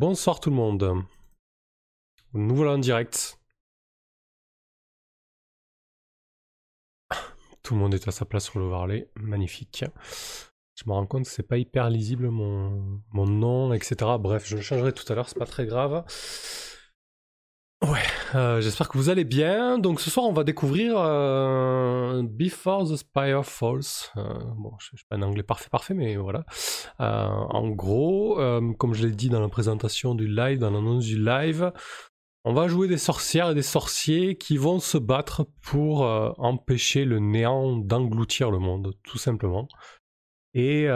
Bonsoir tout le monde. Nous voilà en direct. Tout le monde est à sa place sur le varlet. Magnifique. Je me rends compte que c'est pas hyper lisible mon, mon nom, etc. Bref, je le changerai tout à l'heure, c'est pas très grave. Ouais, euh, j'espère que vous allez bien. Donc ce soir, on va découvrir euh, Before the Spire Falls. Euh, bon, je suis pas un anglais parfait, parfait, mais voilà. en gros, comme je l'ai dit dans la présentation du live, dans l'annonce du live, on va jouer des sorcières et des sorciers qui vont se battre pour empêcher le néant d'engloutir le monde, tout simplement. Et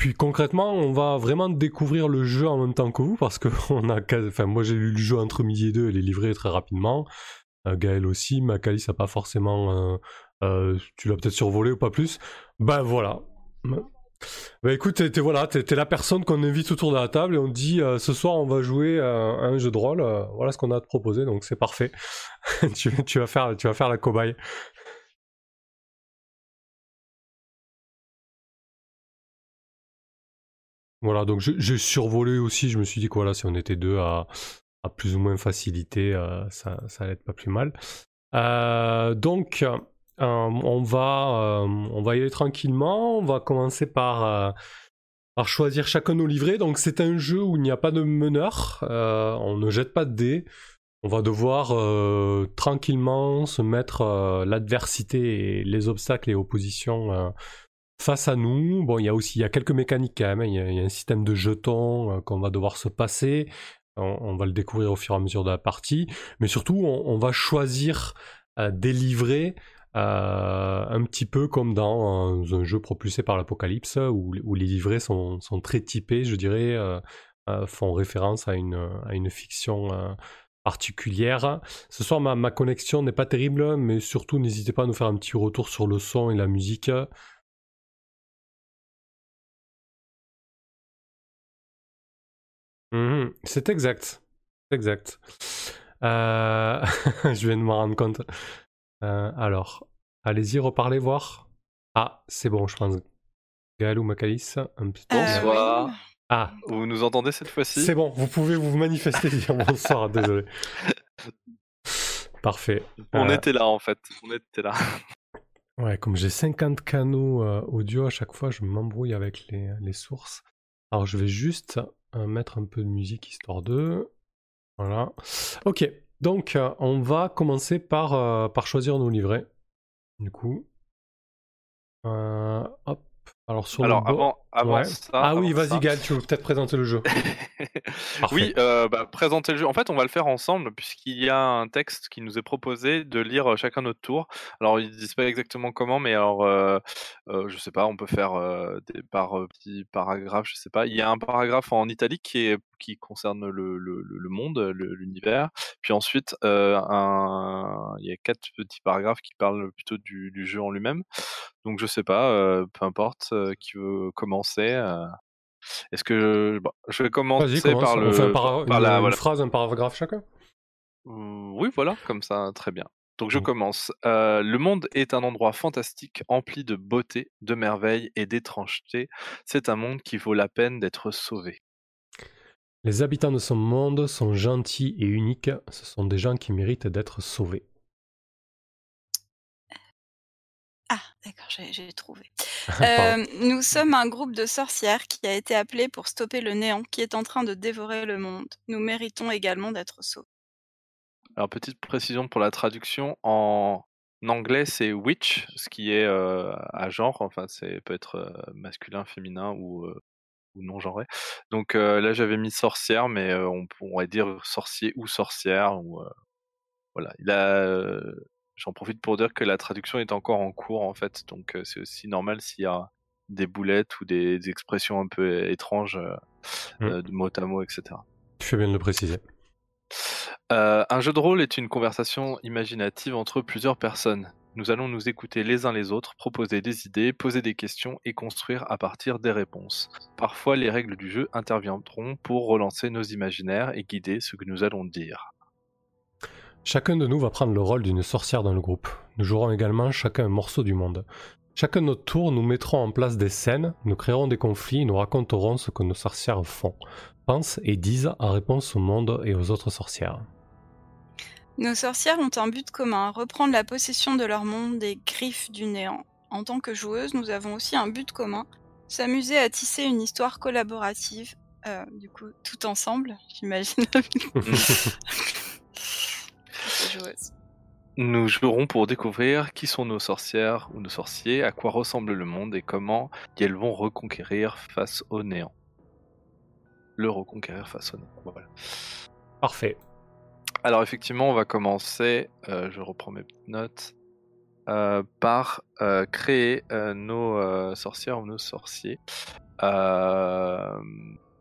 puis concrètement, on va vraiment découvrir le jeu en même temps que vous parce que on a, enfin moi j'ai lu le jeu entre midi et deux, elle est livrée très rapidement. Euh, Gaël aussi, Macalis a pas forcément, euh, euh, tu l'as peut-être survolé ou pas plus. Ben voilà. Ben écoute, t'es, voilà, la personne qu'on invite autour de la table et on dit ce soir on va jouer un jeu de rôle. voilà ce qu'on a à te proposer, donc c'est parfait. tu, vas tu vas faire la cobaye. Voilà, donc j'ai survolé aussi, je me suis dit que voilà, si on était deux à, plus ou moins faciliter, euh, ça, ça allait être pas plus mal. Euh, donc, euh, on, va, on va y aller tranquillement, on va commencer par, par choisir chacun nos livrets. Donc c'est un jeu où il n'y a pas de meneur, on ne jette pas de dés, on va devoir tranquillement se mettre l'adversité et les obstacles et oppositions face à nous. Il y a aussi quelques mécaniques quand même. Hein. Il y, a, un système de jetons euh, qu'on va devoir se passer. On, va le découvrir au fur et à mesure de la partie. Mais surtout, on, va choisir euh, des livrets euh, un petit peu comme dans un, jeu propulsé par l'apocalypse où, les livrets sont, très typés, je dirais, font référence à une, à une fiction particulière. Ce soir, ma, ma connexion n'est pas terrible, mais surtout, n'hésitez pas à nous faire un petit retour sur le son et la musique. Mhm, c'est exact. C'est exact. Euh, je viens de m'en rendre compte. Euh, alors, allez-y, reparlez voir. Ah, c'est bon, je pense. Gaël ou Macalis, un petit Bonsoir. Ah. Vous nous entendez cette fois-ci? C'est bon, vous pouvez vous manifester dire bonsoir, désolé. Parfait. On euh, était là en fait, on était là. Ouais, comme j'ai 50 canaux audio à chaque fois, je m'embrouille avec les, les sources. Alors je vais juste mettre un peu de musique histoire de. Voilà. Ok, donc euh, on va commencer par, euh, par choisir nos livrets. Du coup. Euh, hop. Alors, sur avant, avant ça. Ah oui, vas-y, Gal, tu veux peut-être présenter le jeu. oui, euh, bah, présenter le jeu. En fait, on va le faire ensemble, puisqu'il y a un texte qui nous est proposé de lire euh, chacun notre tour. Alors, ils disent pas exactement comment, mais alors, euh, euh je sais pas, on peut faire des par petits paragraphes, je sais pas. Il y a un paragraphe en italique qui, est, qui concerne le, le, le monde, l'univers. Puis ensuite, un, il y a quatre petits paragraphes qui parlent plutôt du, du jeu en lui-même. Donc je sais pas, euh, peu importe euh, qui veut commencer. Euh. Est-ce que je, je vais commencer par le par la, une phrase, un paragraphe chacun. Mmh, oui, voilà, comme ça, très bien. Donc je mmh. commence. le monde est un endroit fantastique, empli de beauté, de merveilles et d'étrangeté. C'est un monde qui vaut la peine d'être sauvé. Les habitants de ce monde sont gentils et uniques. Ce sont des gens qui méritent d'être sauvés. D'accord, j'ai trouvé. Euh, nous sommes un groupe de sorcières qui a été appelé pour stopper le néant qui est en train de dévorer le monde. Nous méritons également d'être sauvés. Alors, petite précision pour la traduction, en anglais c'est witch, ce qui est euh, à genre, enfin c'est peut être euh, masculin, féminin ou, ou non genré. Donc là j'avais mis sorcière, mais on pourrait dire sorcier ou sorcière. Ou, voilà, il a J'en profite pour dire que la traduction est encore en cours en fait, donc euh, c'est aussi normal s'il y a des boulettes ou des, expressions un peu étranges euh, mmh. euh, de mot à mot, etc. Tu fais bien de le préciser. un jeu de rôle est une conversation imaginative entre plusieurs personnes. Nous allons nous écouter les uns les autres, proposer des idées, poser des questions et construire à partir des réponses. Parfois, les règles du jeu interviendront pour relancer nos imaginaires et guider ce que nous allons dire. Chacun de nous va prendre le rôle d'une sorcière dans le groupe. Nous jouerons également chacun un morceau du monde. Chacun de notre tour, nous mettrons en place des scènes, nous créerons des conflits, nous raconterons ce que nos sorcières font. pensent et disent en réponse au monde et aux autres sorcières. Nos sorcières ont un but commun, reprendre la possession de leur monde des griffes du néant. En tant que joueuses, nous avons aussi un but commun, s'amuser à tisser une histoire collaborative, euh, du coup, tout ensemble, j'imagine. Nous jouerons pour découvrir qui sont nos sorcières ou nos sorciers, à quoi ressemble le monde et comment elles vont reconquérir face au néant. Le reconquérir face au néant. Voilà. Parfait. Alors effectivement, on va commencer, euh, je reprends mes notes, euh, par euh, créer nos sorcières ou nos sorciers.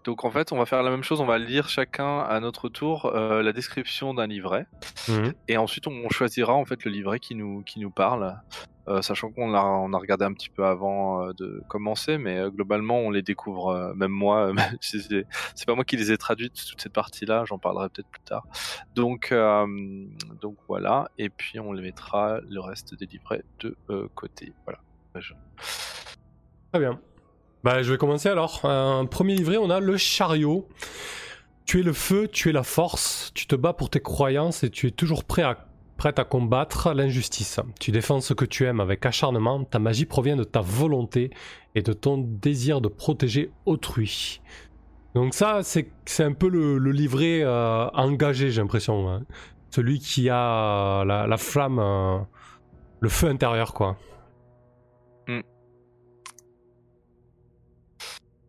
Donc en fait, on va faire la même chose, on va lire chacun à notre tour euh, la description d'un livret, mhm. et ensuite on choisira en fait le livret qui nous, qui nous parle, euh, sachant qu'on a, on a regardé un petit peu avant euh, de commencer, mais globalement on les découvre, même moi, c'est pas moi qui les ai traduites toute cette partie-là, j'en parlerai peut-être plus tard. Donc, donc voilà, et puis on les mettra le reste des livrets de côté. Voilà. Très bien. Bah, je vais commencer alors. Un premier livret, on a le chariot. Tu es le feu, tu es la force, tu te bats pour tes croyances et tu es toujours prêt à, combattre l'injustice. Tu défends ce que tu aimes avec acharnement, ta magie provient de ta volonté et de ton désir de protéger autrui. Donc ça, c'est un peu le, livret euh, engagé, j'ai l'impression. Hein. Celui qui a la, flamme, euh, le feu intérieur, quoi.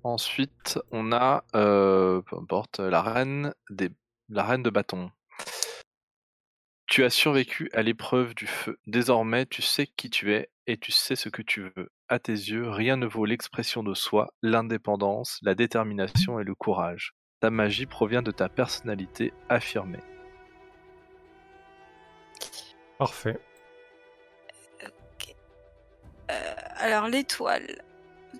Ensuite, on a, euh, peu importe, la reine, des... la reine de bâton. Tu as survécu à l'épreuve du feu. Désormais, tu sais qui tu es et tu sais ce que tu veux. À tes yeux, rien ne vaut l'expression de soi, l'indépendance, la détermination et le courage. Ta magie provient de ta personnalité affirmée. Parfait. Euh, alors l'étoile.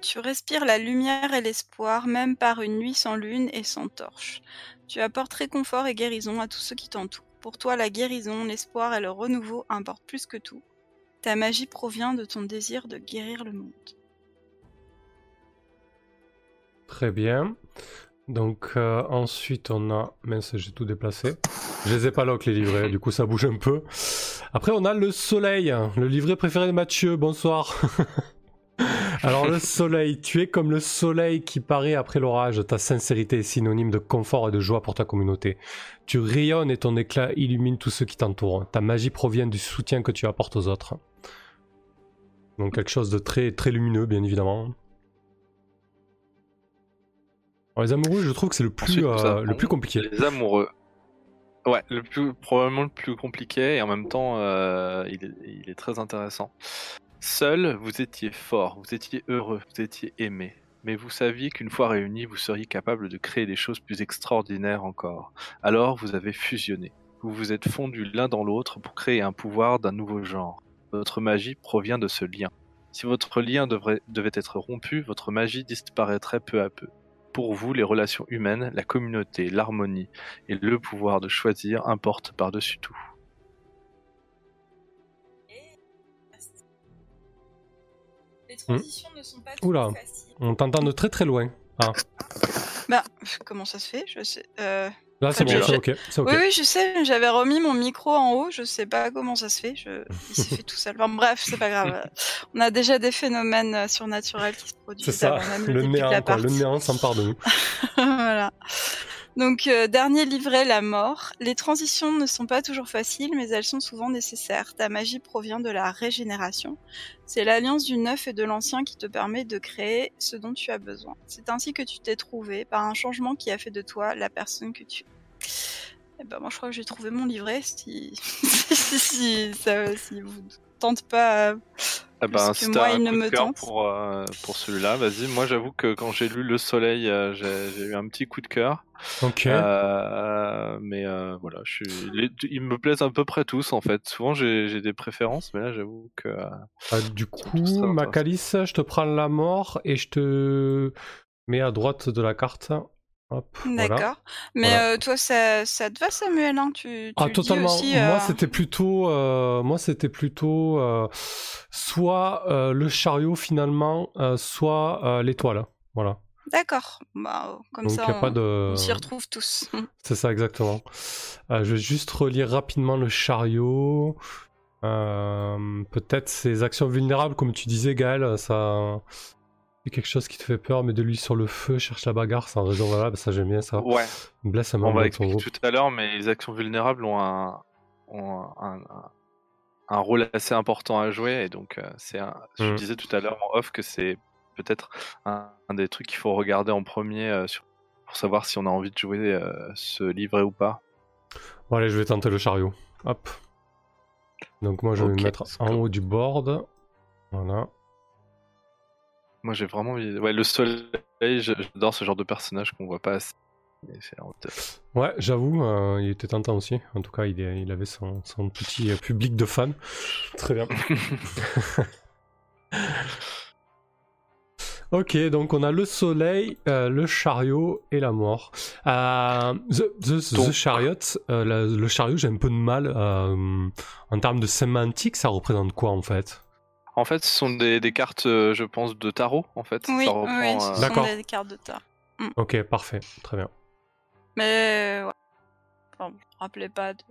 Tu respires la lumière et l'espoir, même par une nuit sans lune et sans torche. Tu apportes réconfort et guérison à tous ceux qui t'entourent. Pour toi, la guérison, l'espoir et le renouveau importent plus que tout. Ta magie provient de ton désir de guérir le monde. Très bien. Donc euh, ensuite on a... Mince, j'ai tout déplacé. Je les ai pas là les livrets, du coup ça bouge un peu. Après on a le soleil, le livret préféré de Mathieu, bonsoir. Alors le soleil, tu es comme le soleil qui paraît après l'orage. Ta sincérité est synonyme de confort et de joie pour ta communauté. Tu rayonnes et ton éclat illumine tous ceux qui t'entourent. Ta magie provient du soutien que tu apportes aux autres. Donc quelque chose de très très lumineux, bien évidemment. les amoureux, je trouve que c'est le plus euh, le plus compliqué. Les amoureux. Ouais, le plus probablement le plus compliqué et en même temps euh, il est très intéressant. Seul, vous étiez fort, vous étiez heureux, vous étiez aimé. Mais vous saviez qu'une fois réunis, vous seriez capable de créer des choses plus extraordinaires encore. Alors vous avez fusionné. Vous vous êtes fondus l'un dans l'autre pour créer un pouvoir d'un nouveau genre. Votre magie provient de ce lien. Si votre lien devait être rompu, votre magie disparaîtrait peu à peu. Pour vous, les relations humaines, la communauté, l'harmonie et le pouvoir de choisir importent par-dessus tout. Transitions ne sont pas Oula, on t'entend de très très loin. Ah. Bah, comment ça se fait? Je sais. Euh... Là, c'est bon, c'est ok. Oui, oui, je sais, j'avais remis mon micro en haut, je sais pas comment ça se fait, je... il s'est fait tout seul. Enfin, bref, c'est pas grave. On a déjà des phénomènes euh, surnaturels qui se produisent. C'est ça, le, le néant, quoi. Le néant s'empare de nous. voilà. Donc, euh, dernier livret, la mort. Les transitions ne sont pas toujours faciles, mais elles sont souvent nécessaires. Ta magie provient de la régénération. C'est l'alliance du neuf et de l'ancien qui te permet de créer ce dont tu as besoin. C'est ainsi que tu t'es trouvé par un changement qui a fait de toi la personne que tu es. Eh ben, moi, je crois que j'ai trouvé mon livret. Si, si, ça, si vous tente pas. Ah ben, si moi, il ne me tente. Pour, euh, pour celui-là, vas-y. Moi, j'avoue que quand j'ai lu Le Soleil, euh, j'ai eu un petit coup de cœur. Ok. Euh, mais euh, voilà, je suis... ils me plaisent à peu près tous en fait. Souvent j'ai des préférences, mais là j'avoue que. Ah, du coup, Macalis, je te prends la mort et je te mets à droite de la carte. D'accord. Mais euh, toi, ça, ça, te va, Samuel hein tu, tu Ah, totalement. Moi, c'était plutôt, moi, c'était plutôt soit le chariot finalement, soit l'étoile. Voilà. D'accord. Bah, comme ça, on, s'y retrouve tous. C'est ça, exactement. Euh, je vais juste relire rapidement le chariot. Euh, peut-être ces actions vulnérables, comme tu disais, Gaël, ça. C'est quelque chose qui te fait peur, mais de lui sur le feu, cherche la bagarre sans raison valable, ça j'aime bien ça. Ouais. Blesse On va expliquer tout à l'heure, mais les actions vulnérables ont un, un, rôle assez important à jouer, et donc euh, c'est je mm. disais tout à l'heure en off que c'est peut-être un, des trucs qu'il faut regarder en premier euh, pour savoir si on a envie de jouer euh, ce livret ou pas. Bon allez, je vais tenter le chariot. Hop. Donc moi je vais me mettre en haut du board. Voilà. Moi j'ai vraiment Ouais, le soleil, j'adore ce genre de personnage qu'on voit pas assez. Ouais, j'avoue, euh, il était tentant aussi. En tout cas, il, il avait son, son petit public de fans. Très bien. Ok, donc on a le soleil, euh, le chariot et la mort. Euh, the, Chariot, euh, le, chariot, j'ai un peu de mal. en termes de sémantique, ça représente quoi en fait? En fait, ce sont des, cartes, je pense, de tarot. En fait, oui, oui ce sont des cartes de tarot. Mm. Ok, parfait, très bien. Mais ouais. Enfin, rappelez pas de.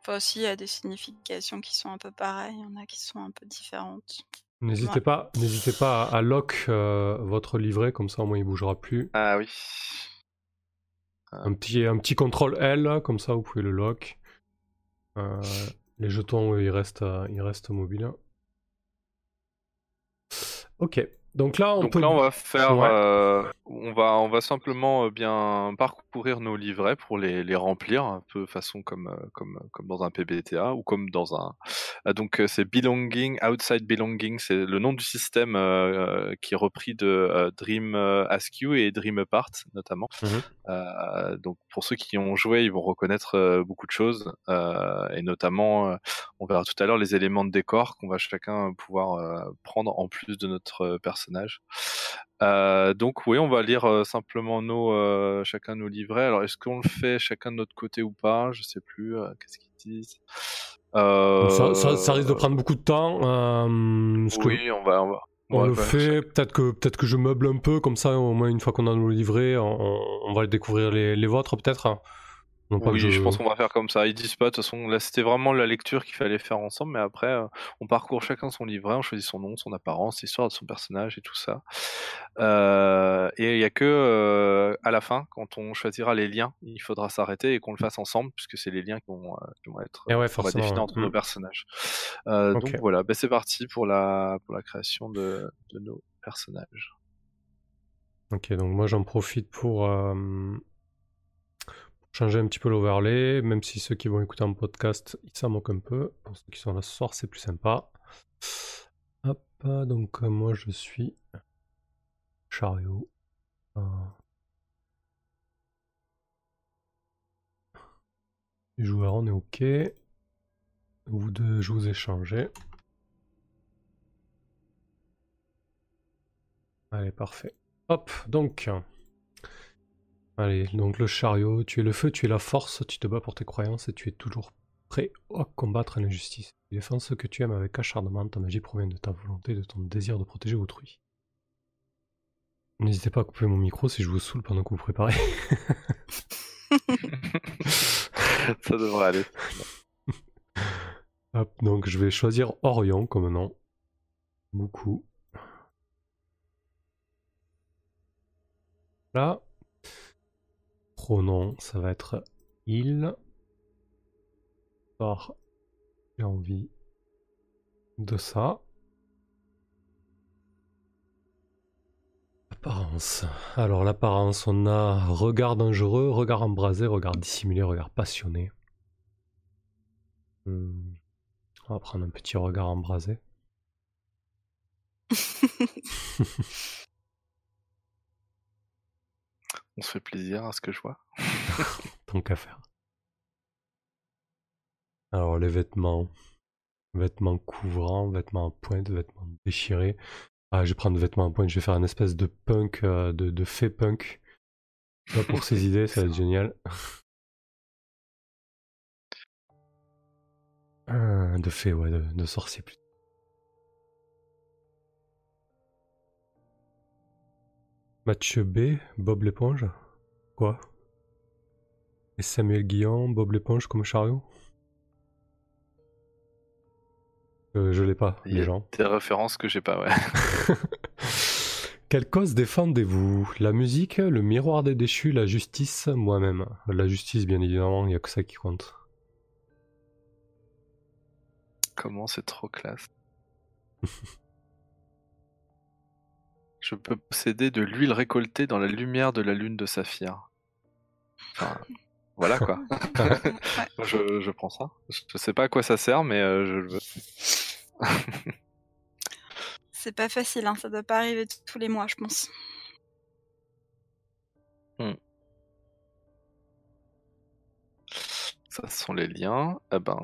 Enfin, aussi, il y a des significations qui sont un peu pareilles, il y en a qui sont un peu différentes. N'hésitez pas, n'hésitez pas à, lock euh, votre livret, comme ça au moins il bougera plus. Ah oui. Un petit, un petit contrôle L, comme ça vous pouvez le lock. Euh, les jetons, ils restent, euh, ils restent mobiles. Ok. Donc là, on là, on va faire, euh, on va, on va simplement euh, bien parcourir nos livrets pour les, les remplir un peu façon comme, euh, comme, comme dans un PBTA ou comme dans un. donc c'est belonging, outside belonging, c'est le nom du système qui est repris de Dream Askew et Dream Apart notamment. Mmh donc pour ceux qui ont joué, ils vont reconnaître beaucoup de choses et notamment, on verra tout à l'heure les éléments de décor qu'on va chacun pouvoir prendre en plus de notre personnage euh, donc oui, on va lire euh, simplement nos, euh, chacun nos livrets. Alors est-ce qu'on le fait chacun de notre côté ou pas? Je sais plus. Qu'est-ce qu'ils disent? Ça, risque de prendre beaucoup de temps. oui, on va. On, le fait. Peut-être que peut-être que je meuble un peu comme ça. Au moins une fois qu'on a nos livrets, on, va découvrir les, les vôtres peut-être oui, je... pense qu'on va faire comme ça. Ils disent pas, de toute façon, là c'était vraiment la lecture qu'il fallait faire ensemble, mais après euh, on parcourt chacun son livret, on choisit son nom, son apparence, l'histoire de son personnage et tout ça. Euh, et il y a que euh, à la fin, quand on choisira les liens, il faudra s'arrêter et qu'on le fasse ensemble, puisque c'est les liens qui vont, être et ouais, définis entre nos mm. personnages. Donc voilà, ben, c'est parti pour la, pour la création de, de nos personnages. Ok, donc moi j'en profite pour changer un petit peu l'overlay, même si ceux qui vont écouter en podcast, ils s'en moquent un peu. Pour ceux qui sont là ce soir, c'est plus sympa. Hop, donc euh, moi je suis chariot. Euh... Les joueurs, on est OK. Vous deux, je vous ai changé. Allez, parfait. Hop, donc, Allez, donc le chariot, tu es le feu, tu es la force, tu te bats pour tes croyances et tu es toujours prêt à combattre l'injustice. Tu défends ce que tu aimes avec acharnement, ta magie provient de ta volonté, de ton désir de protéger autrui. N'hésitez pas à couper mon micro si je vous saoule pendant que vous préparez. Ça devrait aller. Hop, donc je vais choisir Orion comme nom. Beaucoup. Là, pronom, ça va être il. Or, j'ai envie de ça. Apparence. Alors l'apparence, on a regard dangereux, regard embrasé, regard dissimulé, regard passionné. Hmm. On va prendre un petit regard embrasé. On se fait plaisir à ce que je vois. Tant qu'à faire. Alors les vêtements. Vêtements couvrants, vêtements à pointe, vêtements déchirés. Ah, je vais prendre vêtements à pointe, je vais faire une espèce de punk, euh, de, de fait punk. pour ces idées, ça va être génial. Ah, de fait, ouais, de, de sorcier plutôt. Mathieu B, Bob l'éponge Quoi? Et Samuel Guillon, Bob l'éponge comme chariot? Euh, Je l'ai pas, les gens. Des références que j'ai pas, ouais. Quelle cause défendez-vous? La musique, le miroir des déchus, la justice, moi-même? La justice, bien évidemment, il n'y a que ça qui compte. Comment c'est trop classe. Je peux posséder de l'huile récoltée dans la lumière de la lune de saphir. Enfin, voilà quoi. je, prends ça. Je sais pas à quoi ça sert, mais euh, je le veux. C'est pas facile, hein, ça doit pas arriver tous les mois, je pense. Hmm. Ça, ce sont les liens. Eh ben,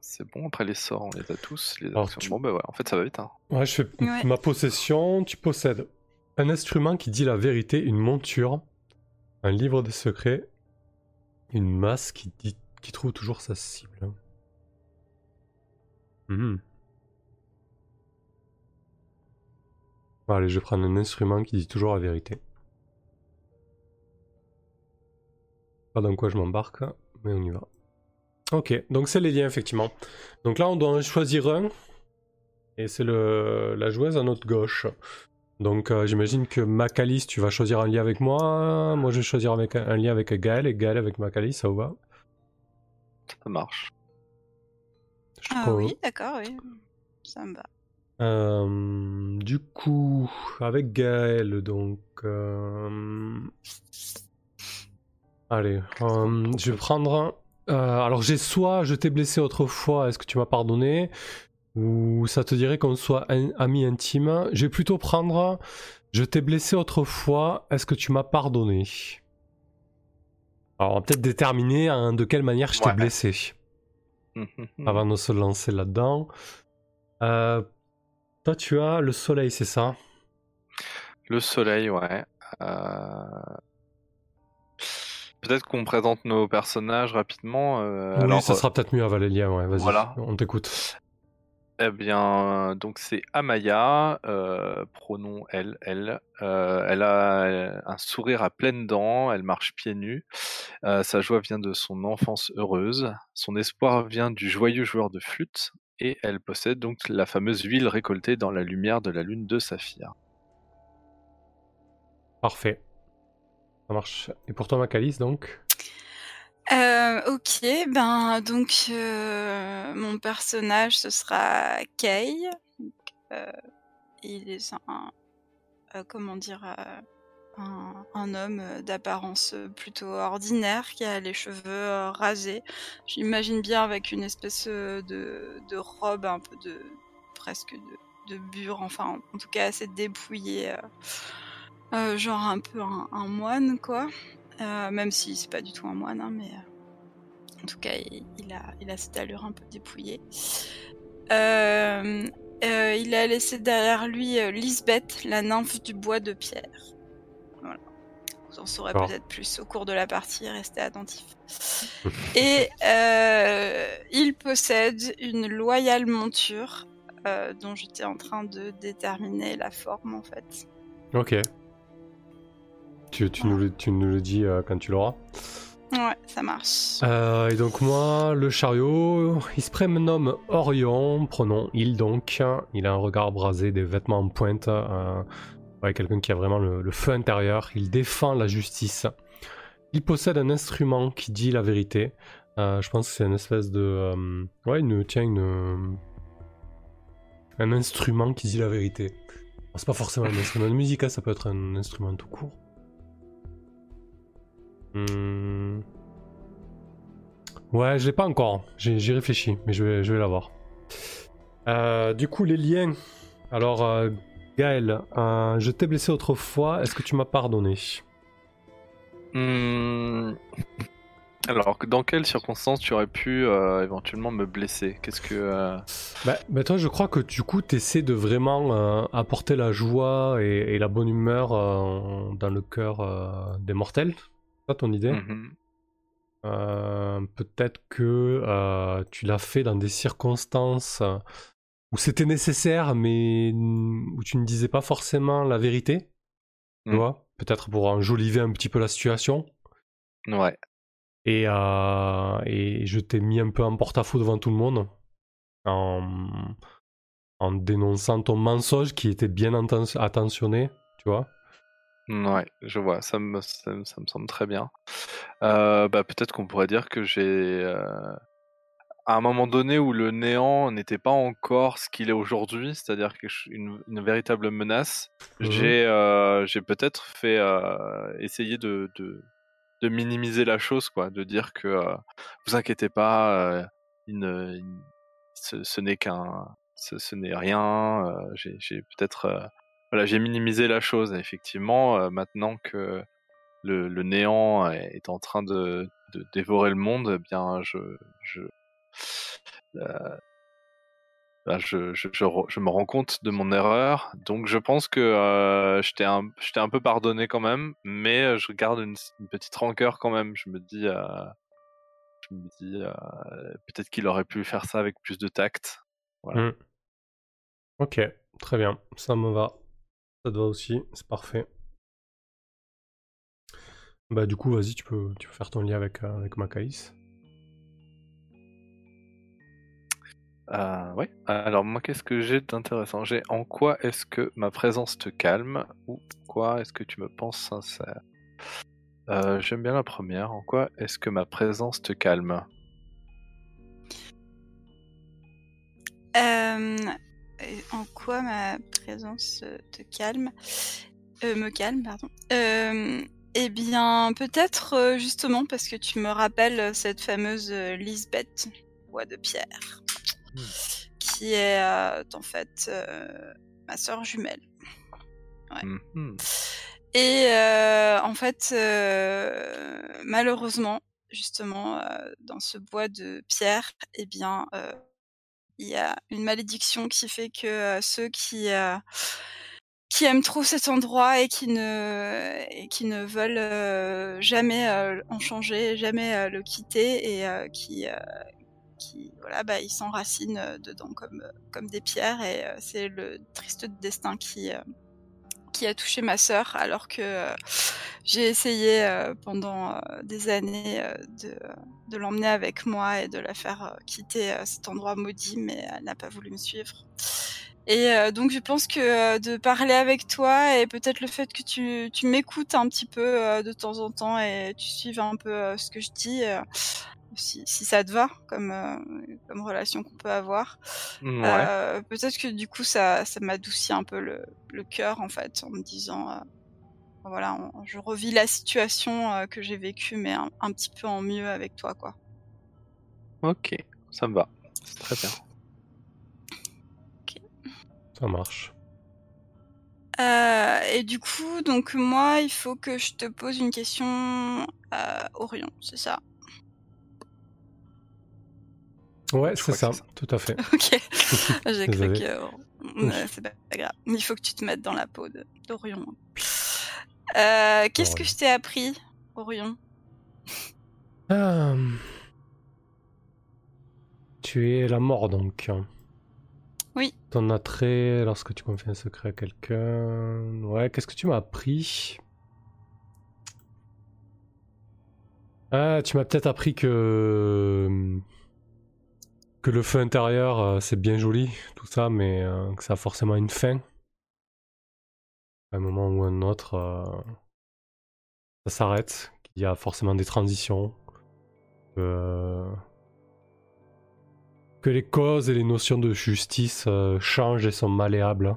c'est bon. Après les sorts, on les a tous. Les Bon, bah ouais, en fait, ça va vite. Hein. Ouais, je fais ma possession. Tu possèdes un instrument qui dit la vérité, une monture, un livre des secrets, une masse qui, dit... qui trouve toujours sa cible. Mmh. allez, je vais prendre un instrument qui dit toujours la vérité. Pas dans quoi je m'embarque, mais on y va. Ok, donc c'est les liens effectivement. Donc là on doit en choisir un. Et c'est la joueuse à notre gauche. Donc euh, j'imagine que Macalis, tu vas choisir un lien avec moi. Moi je vais choisir avec un, lien avec Gaël et Gaël avec Macalis, ça vous va? Ça marche. ah oui, d'accord, oui. Ça me va. Euh, du coup, avec Gaël, donc. Euh, allez, euh, je vais prendre. alors, j'ai soit je t'ai blessé autrefois, est-ce que tu m'as pardonné? Ou ça te dirait qu'on soit amis intimes? Je vais plutôt prendre je t'ai blessé autrefois, est-ce que tu m'as pardonné? Alors, on va peut-être déterminer hein, de quelle manière je t'ai blessé. Avant de se lancer là-dedans. Euh, toi, tu as le soleil, c'est ça? Le soleil, ouais. Euh, peut-être qu'on présente nos personnages rapidement. Euh, oui, ça sera peut-être mieux à Valélia, ouais, vas-y, voilà. on t'écoute. Eh bien, donc c'est Amaya, euh, pronom elle, elle. elle a un sourire à pleines dents, elle marche pieds nus. sa joie vient de son enfance heureuse. Son espoir vient du joyeux joueur de flûte et elle possède donc la fameuse huile récoltée dans la lumière de la lune de saphir. Parfait. Ça marche. Et pour toi, Macalis, donc euh, ok, ben donc euh, mon personnage ce sera Kay. Euh, il est un, comment dire, un, homme d'apparence plutôt ordinaire qui a les cheveux rasés. J'imagine bien avec une espèce de, robe un peu de presque de, de bure, enfin en tout cas assez dépouillée, genre un peu un, moine quoi. même si c'est pas du tout un moine, hein, mais en tout cas il, a, il a cette allure un peu dépouillée. il a laissé derrière lui Lisbeth, la nymphe du bois de pierre. Vous en saurez peut-être plus au cours de la partie, restez attentifs. Et euh, il possède une loyale monture euh, dont j'étais en train de déterminer la forme en fait. Ok. Tu, nous, le, tu nous le dis euh, quand tu l'auras. Ouais, ça marche. et donc moi, le chariot, il se prénomme Orion, prenons il donc. Il a un regard brasé, des vêtements en pointe, Ouais, quelqu'un qui a vraiment le, feu intérieur. Il défend la justice. Il possède un instrument qui dit la vérité. Euh, je pense que c'est une espèce de. Euh, ouais, une, tiens, une. Un instrument qui dit la vérité. c'est pas forcément un instrument de musique, hein, ça peut être un instrument tout court. Hmm. Ouais, je l'ai pas encore. J'ai réfléchi, mais je vais, je vais l'avoir. Euh, du coup, les liens. Alors, Gaël, euh, je t'ai blessé autrefois, est-ce que tu m'as pardonné? Hmm. Alors, dans quelles circonstances tu aurais pu euh, éventuellement me blesser? Qu'est-ce que. Euh, bah, bah, toi, je crois que du coup, tu essaies de vraiment apporter la joie et, la bonne humeur dans le cœur des mortels. C'est ça ton idée? Mm-hmm. Peut-être que tu l'as fait dans des circonstances où c'était nécessaire, mais où tu ne disais pas forcément la vérité. Tu mm. vois? Peut-être pour enjoliver un petit peu la situation. Ouais. Et, et je t'ai mis un peu en porte-à-faux devant tout le monde. En, en dénonçant ton mensonge qui était bien attentionné, tu vois? Ouais, je vois, ça me, ça, me semble très bien. Euh, bah, peut-être qu'on pourrait dire que j'ai, euh, à un moment donné où le néant n'était pas encore ce qu'il est aujourd'hui, c'est-à-dire une, une véritable menace, mmh j'ai, euh, j'ai peut-être fait essayer de, de, de minimiser la chose, quoi, de dire que vous inquiétez pas, ce, ce n'est qu'un, ce, ce n'est rien. j'ai peut-être voilà, j'ai minimisé la chose. Effectivement, euh, maintenant que le, néant est en train de, dévorer le monde, eh bien, je, je, euh, ben, je, je, me rends compte de mon erreur. Donc, je pense que euh, je t'ai un, peu pardonné quand même, mais je garde une, petite rancœur quand même. Je me dis, je peut-être qu'il aurait pu faire ça avec plus de tact. Mmh. Ok, très bien, ça me va. Ça te va aussi, c'est parfait. Bah du coup, vas-y, tu peux, tu peux faire ton lien avec, euh, avec Macaïs. Euh, ouais. Alors moi, qu'est-ce que j'ai d'intéressant? J'ai en quoi est-ce que ma présence te calme? Ou quoi est-ce que tu me penses sincère? Euh, J'aime bien la première. En quoi est-ce que ma présence te calme? Euh, en quoi ma présence euh, te calme? Euh, Me calme, pardon. Euh, eh bien, peut-être justement parce que tu me rappelles cette fameuse Lisbeth, bois de pierre, hmm. qui est en fait ma sœur jumelle. Hmm. Et en fait, malheureusement, justement, dans ce bois de pierre, eh bien, il y a une malédiction qui fait que ceux qui qui aiment trop cet endroit et qui ne qui ne veulent jamais en changer, jamais le quitter et qui qui voilà bah ils s'enracinent dedans comme comme des pierres et c'est le triste destin qui qui a touché ma sœur alors que euh, j'ai essayé euh, pendant euh, des années de, l'emmener avec moi et de la faire quitter cet endroit maudit, mais elle n'a pas voulu me suivre. Et donc je pense que de parler avec toi et peut-être le fait que tu m'écoutes un petit peu de temps en temps et tu suives un peu ce que je dis, si, ça te va comme, euh, comme relation qu'on peut avoir. Mmh, euh, peut-être que du coup ça, ça m'adoucit un peu le, le cœur en fait en me disant euh, voilà je revis la situation que j'ai vécue mais un, petit peu en mieux avec toi quoi. Ok, ça me va, c'est très bien. Ça marche. et du coup, donc moi, il faut que je te pose une question à Orion, c'est ça? Ouais, c'est ça, tout à fait. ok. J'ai cru que. c'est pas grave. Il faut que tu te mettes dans la peau d'Orion. Euh, Qu'est-ce que je t'ai appris, Orion? Euh... Tu es la mort donc. Oui. Ton attrait lorsque tu confies un secret à quelqu'un. Ouais, qu'est-ce que tu m'as appris? Ah, tu m'as peut-être appris que que le feu intérieur, euh, c'est bien joli, tout ça, mais euh, que ça a forcément une fin. À un moment ou un autre, euh, ça s'arrête, qu'il y a forcément des transitions, que... que les causes et les notions de justice changent et sont malléables.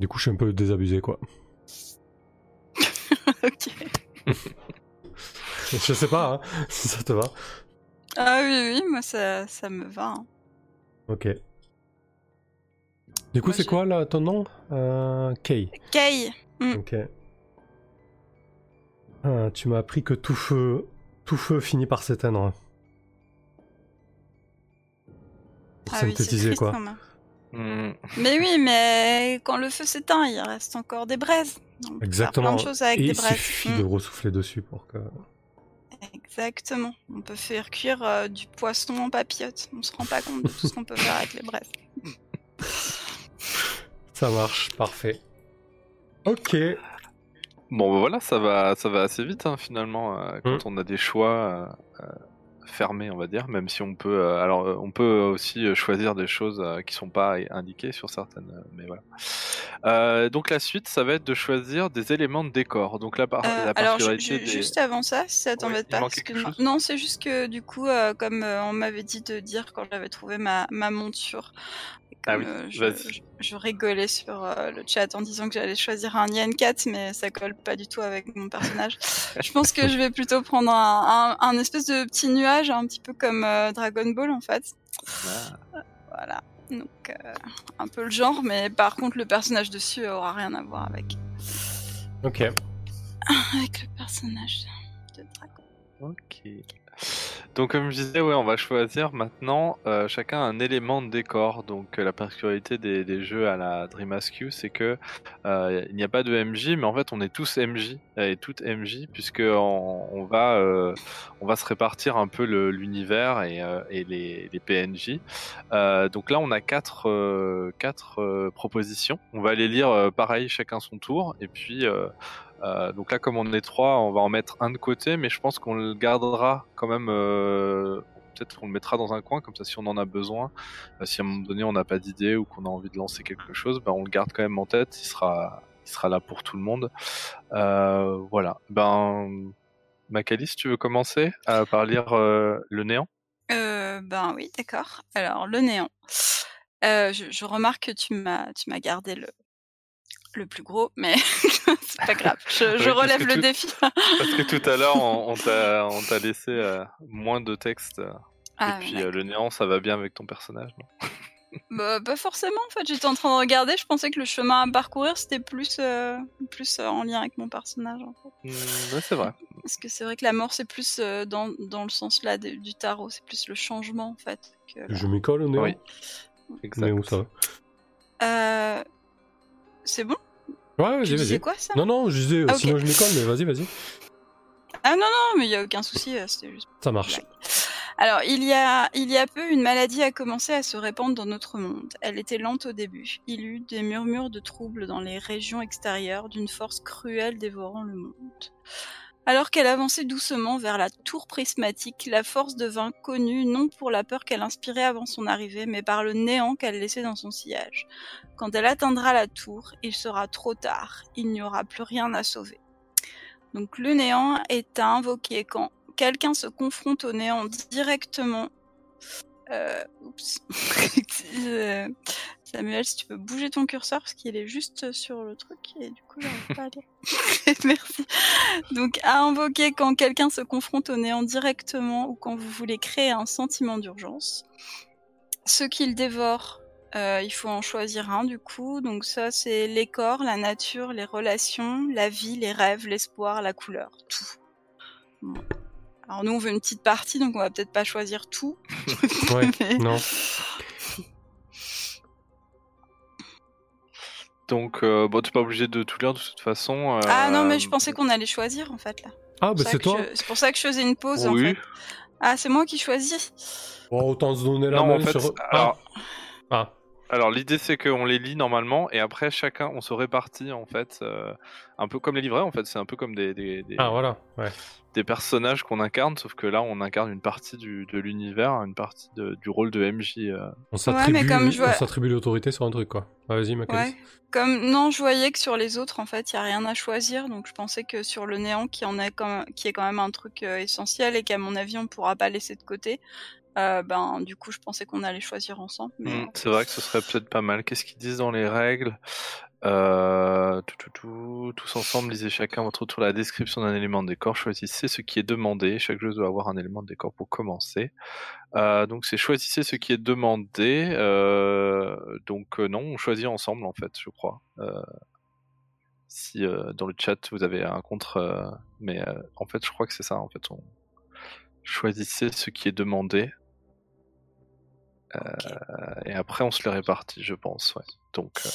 Du coup, je suis un peu désabusé, quoi. ok. je sais pas, hein, si ça te va. Ah oui, oui, moi ça, ça me va. Hein. Ok. Du coup, c'est quoi là, ton nom? Euh, Kay. Kay. Mm. Ok. Ah, tu m'as appris que tout feu, tout feu finit par s'éteindre. Pour ah synthétiser quoi. Mm. Mais oui, mais quand le feu s'éteint, il reste encore des braises. Exactement. Plein de choses avec des braises. Il suffit de mm. ressouffler dessus pour que. Exactement. On peut faire cuire euh, du poisson en papillote. On se rend pas compte de tout ce qu'on peut faire avec les braises. Ça marche, parfait. Ok. Bon, bah voilà, ça va, ça va assez vite hein, finalement euh, quand mm. on a des choix euh, fermé, on va dire, même si on peut, euh, alors euh, on peut aussi euh, choisir des choses qui sont pas indiquées sur certaines, mais voilà. donc la suite, ça va être de choisir des éléments de décor. Donc là, par, la alors juste avant ça, si ça t'embête pas, non, c'est juste que du coup, comme on m'avait dit de dire quand j'avais trouvé ma, ma monture, ah oui, je, je, rigolais sur le chat en disant que j'allais choisir un Yen 4, mais ça colle pas du tout avec mon personnage. je pense que je vais plutôt prendre un, un, un espèce de petit nuage un petit peu comme euh, Dragon Ball en fait. Ah. Voilà. Donc euh, un peu le genre, mais par contre le personnage dessus aura rien à voir avec. Ok. Avec le personnage de Dragon. Ok. Donc comme je disais, ouais, on va choisir maintenant euh, chacun un élément de décor. Donc euh, la particularité des, jeux à la Dream c'est que euh, il n'y a pas de MJ, mais en fait on est tous MJ et toutes MJ puisque on, va on va se répartir un peu l'univers et, les, les, PNJ. donc là on a quatre quatre propositions. On va les lire pareil chacun son tour et puis euh, donc là, comme on est trois, on va en mettre un de côté, mais je pense qu'on le gardera quand même. Euh, peut-être qu'on le mettra dans un coin, comme ça, si on en a besoin, euh, si à un moment donné on n'a pas d'idée ou qu'on a envie de lancer quelque chose, ben, on le garde quand même en tête. Il sera, là pour tout le monde. voilà. Ben, Macalis, tu veux commencer par lire le néant? Ben oui, d'accord. Alors le néant. Je, remarque que tu m'as gardé le, le plus gros, mais c'est pas grave. Je, relève le défi. parce que tout à l'heure, on, t'a laissé euh, moins de texte. Euh, ah, et puis euh, le néant, ça va bien avec ton personnage, non? Bah, Pas forcément, en fait. J'étais en train de regarder, je pensais que le chemin à parcourir, c'était plus, plus en lien avec mon personnage. En fait. Mmh, c'est vrai. Parce que c'est vrai que la mort, c'est plus dans, dans, le sens là du tarot, c'est plus le changement, en fait. je m'école au néant? Oui. Exact. où ça? C'est bon? Ouais, vas-y, vas-y. C'est quoi ça Non, non, je disais, ah, sinon je m'école, mais vas-y, vas-y. Ah non, non, mais il y a aucun souci, euh, c'était juste. Ça marche. Alors, il y, a, il y a peu, une maladie a commencé à se répandre dans notre monde. Elle était lente au début. Il y eut des murmures de troubles dans les régions extérieures d'une force cruelle dévorant le monde. Alors qu'elle avançait doucement vers la tour prismatique, la force devint connue non pour la peur qu'elle inspirait avant son arrivée, mais par le néant qu'elle laissait dans son sillage. Quand elle atteindra la tour, il sera trop tard, il n'y aura plus rien à sauver. Donc le néant est à invoquer quand quelqu'un se confronte au néant directement. Euh, oups. Samuel, si tu peux bouger ton curseur parce qu'il est juste sur le truc et du coup j'arrive pas à lire. Merci. Donc à invoquer quand quelqu'un se confronte au néant directement ou quand vous voulez créer un sentiment d'urgence. Ce qu'il dévore, euh, il faut en choisir un du coup. Donc ça c'est les corps, la nature, les relations, la vie, les rêves, l'espoir, la couleur, tout. Alors nous on veut une petite partie donc on va peut-être pas choisir tout. ouais, non. Donc, euh, bon, t'es pas obligé de tout lire de toute façon. Ah non, mais je euh, pensais qu'on allait choisir en fait là. Ah, bah c'est toi. C'est pour ça que je faisais une pause oui. en fait. Ah, c'est moi qui choisis. Bon, autant se donner la main sur. Alors... Ah. Alors l'idée c'est qu'on les lit normalement et après chacun on se répartit en fait euh, un peu comme les livrets en fait c'est un peu comme des, des, ah voilà ouais des personnages qu'on incarne, sauf que là, on incarne une partie du, de l'univers, une partie du rôle de MJ. Euh. On s'attribue l'autorité sur un truc, quoi. Ah, vas-y, ouais. Comme non, je voyais que sur les autres, en fait, il y a rien à choisir, donc je pensais que sur le néant, qui en est quand qui est quand même un truc euh, essentiel et qu'à mon avis, on pourra pas laisser de côté. Euh, ben, du coup, je pensais qu'on allait choisir ensemble. Mmh, c'est vrai que ce serait peut-être pas mal. Qu'est-ce qu'ils disent dans les règles? Euh, tout, tout, tout, tous ensemble, lisez chacun votre tour la description d'un élément de décor. Choisissez ce qui est demandé. Chaque jeu doit avoir un élément de décor pour commencer. Euh, donc c'est choisissez ce qui est demandé. Euh, donc non, on choisit ensemble en fait, je crois. si dans le chat vous avez un contre, mais en fait je crois que c'est ça. En fait, on choisissez ce qui est demandé. Euh, et après, on se les répartit, je pense. Donc, euh,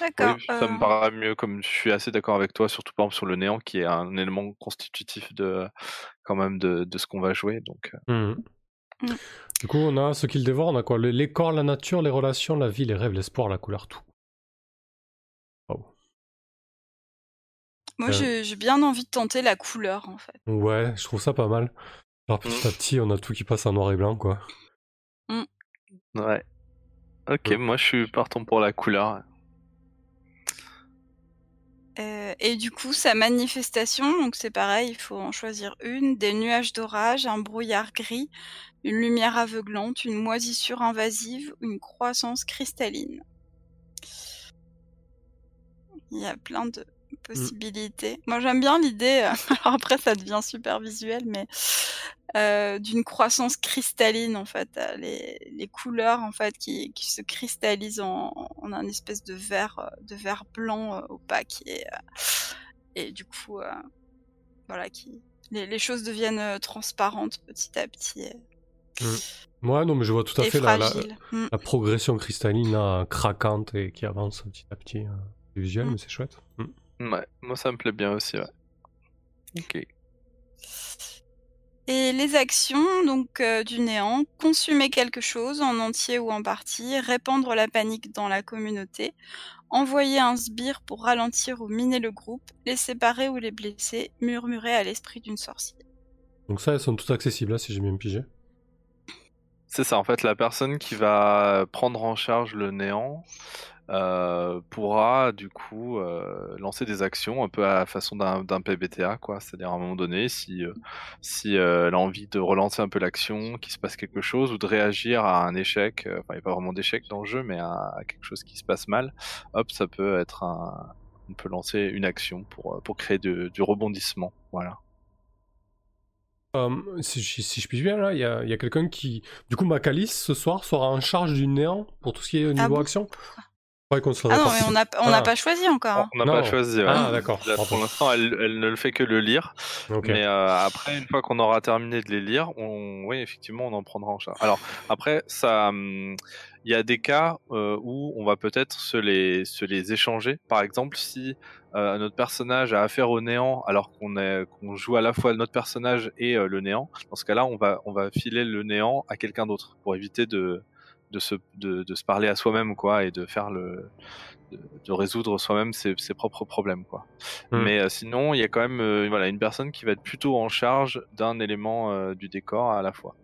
D'accord. Ça me euh, paraît mieux, comme je suis assez d'accord avec toi, surtout par exemple sur le néant, qui est un élément constitutif de, quand même de, ce qu'on va jouer. Donc, mmh. mm. Du coup, on a ce qu'il dévore, on a quoi? Les, corps, la nature, les relations, la vie, les rêves, l'espoir, la couleur, tout. Moi, j'ai bien envie de tenter la couleur, en fait. Ouais, je trouve ça pas mal. Alors, petit mm. à petit, on a tout qui passe en noir et blanc, quoi. Mm. Ouais. Ok, moi je suis partant pour la couleur. Euh, et du coup, sa manifestation, donc c'est pareil, il faut en choisir une, des nuages d'orage, un brouillard gris, une lumière aveuglante, une moisissure invasive, une croissance cristalline. Il y a plein de possibilités. Moi j'aime bien l'idée, euh, alors après ça devient super visuel, mais euh, d'une croissance cristalline en fait, euh, les, les couleurs en fait qui, qui se cristallisent en, en, un espèce de vert, de vert blanc opaque et, et du coup voilà qui les, les, choses deviennent transparentes petit à petit. Mmh. Ouais, non, mais je vois tout à fait la, la, mmh. la, progression cristalline là, craquante et qui avance petit à petit. C'est visuel, mmh. mais c'est chouette. Ouais, moi ça me plaît bien aussi, ouais. Ok. Et les actions donc euh, du néant, consumer quelque chose en entier ou en partie, répandre la panique dans la communauté, envoyer un sbire pour ralentir ou miner le groupe, les séparer ou les blesser, murmurer à l'esprit d'une sorcière. Donc ça, elles sont toutes accessibles là, si j'ai bien pigé. C'est ça, en fait, la personne qui va prendre en charge le néant euh, pourra du coup euh, lancer des actions un peu à la façon d'un PBTA, quoi. C'est-à-dire à un moment donné, si, euh, si elle a envie de relancer un peu l'action, qu'il se passe quelque chose, ou de réagir à un échec, enfin il n'y a pas vraiment d'échec dans le jeu, mais à, quelque chose qui se passe mal, hop, ça peut être un... On peut lancer une action pour, pour créer du rebondissement, voilà. si, si, je puis bien, là, il y a, a quelqu'un qui. Du coup, Macalis, ce soir, sera en charge du néant pour tout ce qui est au ah Ah non, mais on n'a on ah. pas choisi encore. Hein. On n'a pas choisi. Ah, d'accord. Pour l'instant, elle, elle, ne le fait que le lire. Mais euh, après, une fois qu'on aura terminé de les lire, on, oui, effectivement, on en prendra en charge. Alors, après, ça, hum, il y a des cas euh, où on va peut-être se les, se les échanger. Par exemple, si euh, notre personnage a affaire au néant alors qu'on qu'on joue à la fois notre personnage et le néant, dans ce cas-là, on va, on va filer le néant à quelqu'un d'autre pour éviter de de se, de, de se parler à soi-même, quoi, et de faire le, de, résoudre soi-même ses, ses, propres problèmes, quoi. Hmm. Mais euh, sinon, il y a quand même, euh, voilà, une personne qui va être plutôt en charge d'un élément euh, du décor à la fois.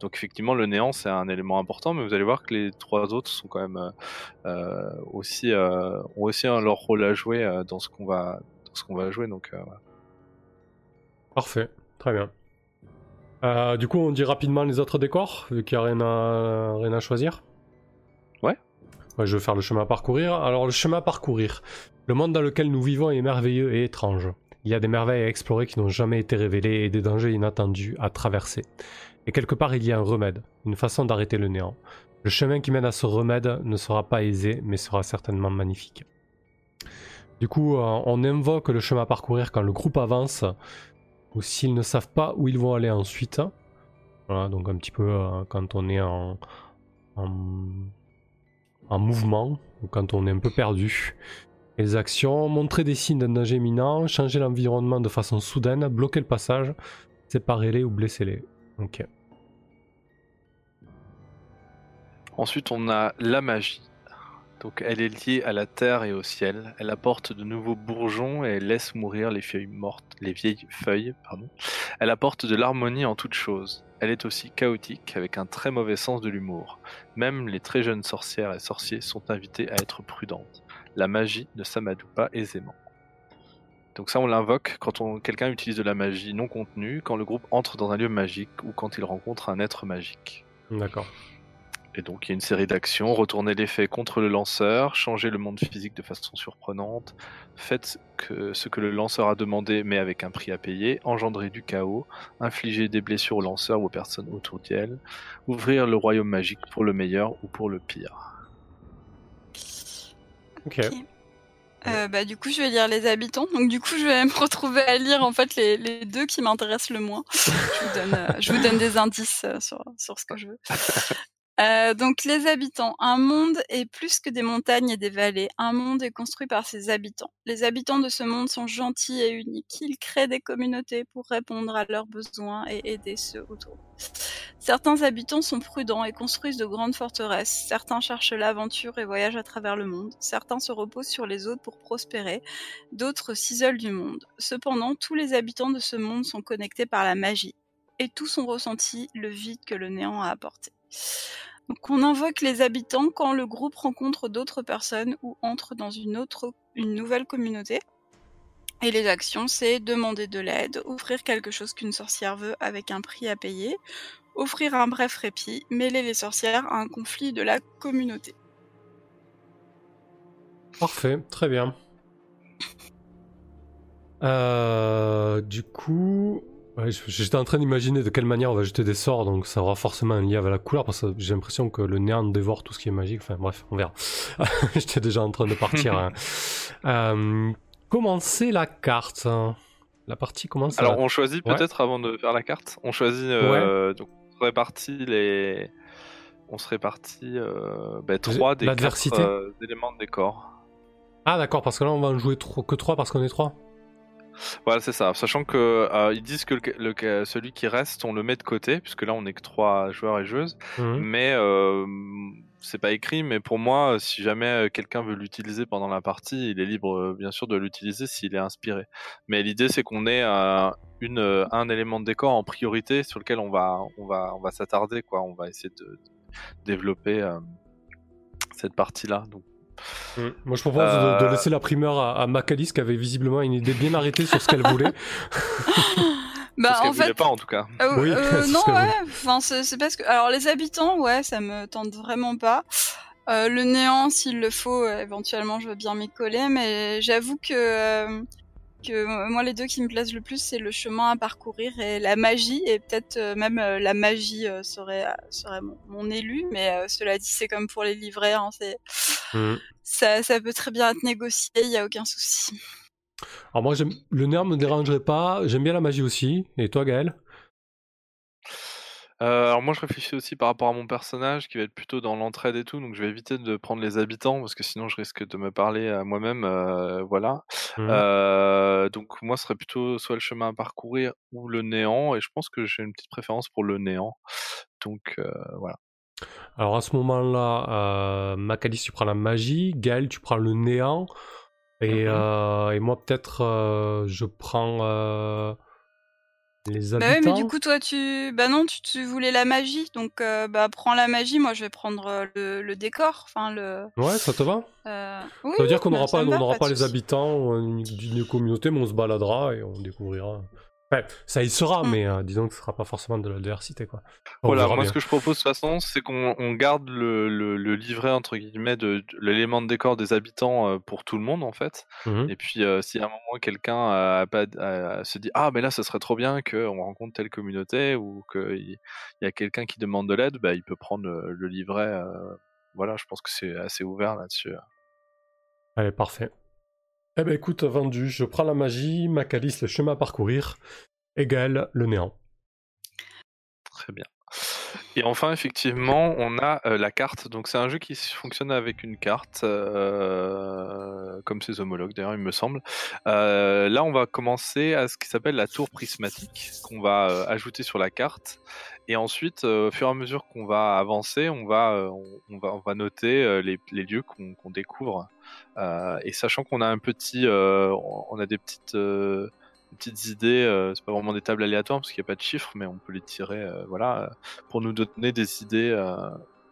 Donc effectivement, le néant c'est un élément important, mais vous allez voir que les trois autres sont quand même aussi ont aussi leur rôle à jouer dans ce qu'on va dans ce qu'on va jouer. Donc voilà. Parfait, très bien. Euh, du coup, on dit rapidement les autres décors, vu qu'il n'y a rien à, rien à choisir. Ouais. ouais. Je vais faire le chemin à parcourir. Alors, le chemin à parcourir. Le monde dans lequel nous vivons est merveilleux et étrange. Il y a des merveilles à explorer qui n'ont jamais été révélées et des dangers inattendus à traverser. Et quelque part, il y a un remède, une façon d'arrêter le néant. Le chemin qui mène à ce remède ne sera pas aisé, mais sera certainement magnifique. Du coup, euh, on invoque le chemin à parcourir quand le groupe avance, ou s'ils ne savent pas où ils vont aller ensuite. Voilà, donc un petit peu euh, quand on est en, en, mouvement, ou quand on est un peu perdu. les actions, montrer des signes d'un danger imminent, changer l'environnement de façon soudaine, bloquer le passage, séparer-les ou blesser-les. Ok. Ensuite, on a la magie. Donc elle est liée à la terre et au ciel. Elle apporte de nouveaux bourgeons et laisse mourir les feuilles mortes, les vieilles feuilles, pardon. Elle apporte de l'harmonie en toutes choses. Elle est aussi chaotique avec un très mauvais sens de l'humour. Même les très jeunes sorcières et sorciers sont invités à être prudentes. La magie ne s'amadoue pas aisément. Donc ça on l'invoque quand quelqu'un utilise de la magie non contenue, quand le groupe entre dans un lieu magique ou quand il rencontre un être magique. D'accord. Et donc il y a une série d'actions, retourner l'effet contre le lanceur, changer le monde physique de façon surprenante, faites que ce que le lanceur a demandé mais avec un prix à payer, engendrer du chaos, infliger des blessures au lanceur ou aux personnes autour d'elle, ouvrir le royaume magique pour le meilleur ou pour le pire. Ok. Euh, bah, du coup, je vais lire les habitants. Donc, du coup, je vais me retrouver à lire en fait les, les deux qui m'intéressent le moins. je, vous donne, euh, je vous donne des indices euh, sur, sur ce que je veux. Euh, donc les habitants. Un monde est plus que des montagnes et des vallées. Un monde est construit par ses habitants. Les habitants de ce monde sont gentils et uniques. Ils créent des communautés pour répondre à leurs besoins et aider ceux autour. Certains habitants sont prudents et construisent de grandes forteresses. Certains cherchent l'aventure et voyagent à travers le monde. Certains se reposent sur les autres pour prospérer. D'autres s'isolent du monde. Cependant, tous les habitants de ce monde sont connectés par la magie. Et tous ont ressenti le vide que le néant a apporté. Donc on invoque les habitants quand le groupe rencontre d'autres personnes ou entre dans une autre, nouvelle communauté. Et les actions, c'est demander de l'aide, offrir quelque chose qu'une sorcière veut avec un prix à payer, offrir un bref répit, mêler les sorcières à un conflit de la communauté. Parfait, très bien. Euh, du coup, J'étais en train d'imaginer de quelle manière on va jeter des sorts, donc ça aura forcément un lien avec la couleur, parce que j'ai l'impression que le néant dévore tout ce qui est magique. Enfin bref, on verra. J'étais déjà en train de partir. hein. euh, commencer la carte. Hein. La partie commence. Alors on choisit peut-être avant de faire la carte. On choisit. Euh, donc on répartit les. On se répartit euh, ben, trois des quatre euh, éléments de décor. Ah d'accord, parce que là on va en jouer que trois parce qu'on est trois. Voilà, c'est ça. Sachant que euh, ils disent que le, celui qui reste, on le met de côté, puisque là on est que trois joueurs et joueuses. Mhm. Mais euh, c'est pas écrit, mais pour moi, si jamais quelqu'un veut l'utiliser pendant la partie, il est libre, euh, bien sûr, de l'utiliser s'il est inspiré. Mais l'idée, c'est qu'on ait une, un élément de décor en priorité sur lequel on va, on va, on va s'attarder, quoi. On va essayer de, développer cette partie-là. Donc Mm. Moi, je propose de, euh. laisser la primeur à, à Macalis, qui avait visiblement une idée bien arrêtée sur ce qu'elle voulait. bah, en fait, pas en tout cas. Euh, oui, euh, non, ouais. Enfin, c'est parce que, alors, les habitants, ouais, ça me tente vraiment pas. le néant, s'il le faut, éventuellement, je veux bien m'y coller, mais j'avoue que que moi les deux qui me plaisent le plus c'est le chemin à parcourir et la magie et peut-être euh, même euh, la magie euh, serait serait mon, élu mais cela dit c'est comme pour les livrets hein, c'est mmh. ça, ça peut très bien être négocié il y a aucun souci. Alors moi le nerf me dérangerait pas j'aime bien la magie aussi et toi Gaël euh, alors moi je réfléchis aussi par rapport à mon personnage qui va être plutôt dans l'entraide et tout, donc je vais éviter de prendre les habitants parce que sinon je risque de me parler à moi-même, euh, voilà. Mmh. Euh, donc moi ce serait plutôt soit le chemin à parcourir ou le néant et je pense que j'ai une petite préférence pour le néant. Donc voilà. Alors à ce moment-là, Macalis tu prends la magie, Gaël tu prends le néant. Et, mmh et moi peut-être je prends bah ouais, mais du coup, toi, tu. Bah non, tu, voulais la magie, donc euh, bah prends la magie, moi je vais prendre euh, le, décor. Enfin, le... Ouais, ça te va? euh... Ça veut dire qu'on n'aura pas, on pas, les habitants euh, d'une communauté, mais on se baladera et on découvrira ça y sera, mm. mais euh, disons que ce sera pas forcément de la diversité, quoi. voilà, moi ce que je propose de toute façon, c'est qu'on garde le, livret entre guillemets de, l'élément de décor des habitants euh, pour tout le monde en fait. Mm-hmm. Et puis euh, si à un moment quelqu'un se dit ah mais là ce serait trop bien qu'on rencontre telle communauté ou qu'il y, a quelqu'un qui demande de l'aide, bah, il peut prendre le, livret. voilà, je pense que c'est assez ouvert là-dessus. Allez, parfait. Eh ben écoute, vendu, je prends la magie, Macalis le chemin à parcourir, égale le néant. Très bien. Et enfin, effectivement, on a euh, la carte. Donc, c'est un jeu qui fonctionne avec une carte, euh, comme ses homologues d'ailleurs, il me semble. Euh, là, on va commencer à ce qui s'appelle la tour prismatique, qu'on va ajouter sur la carte. Et ensuite, au fur et à mesure qu'on va avancer, on va, on, va, on va noter les, les lieux qu'on découvre euh, et sachant qu'on a un petit, euh, on a des petites euh, petites idées, c'est pas vraiment des tables aléatoires parce qu'il n'y a pas de chiffres, mais on peut les tirer, voilà, pour nous donner des idées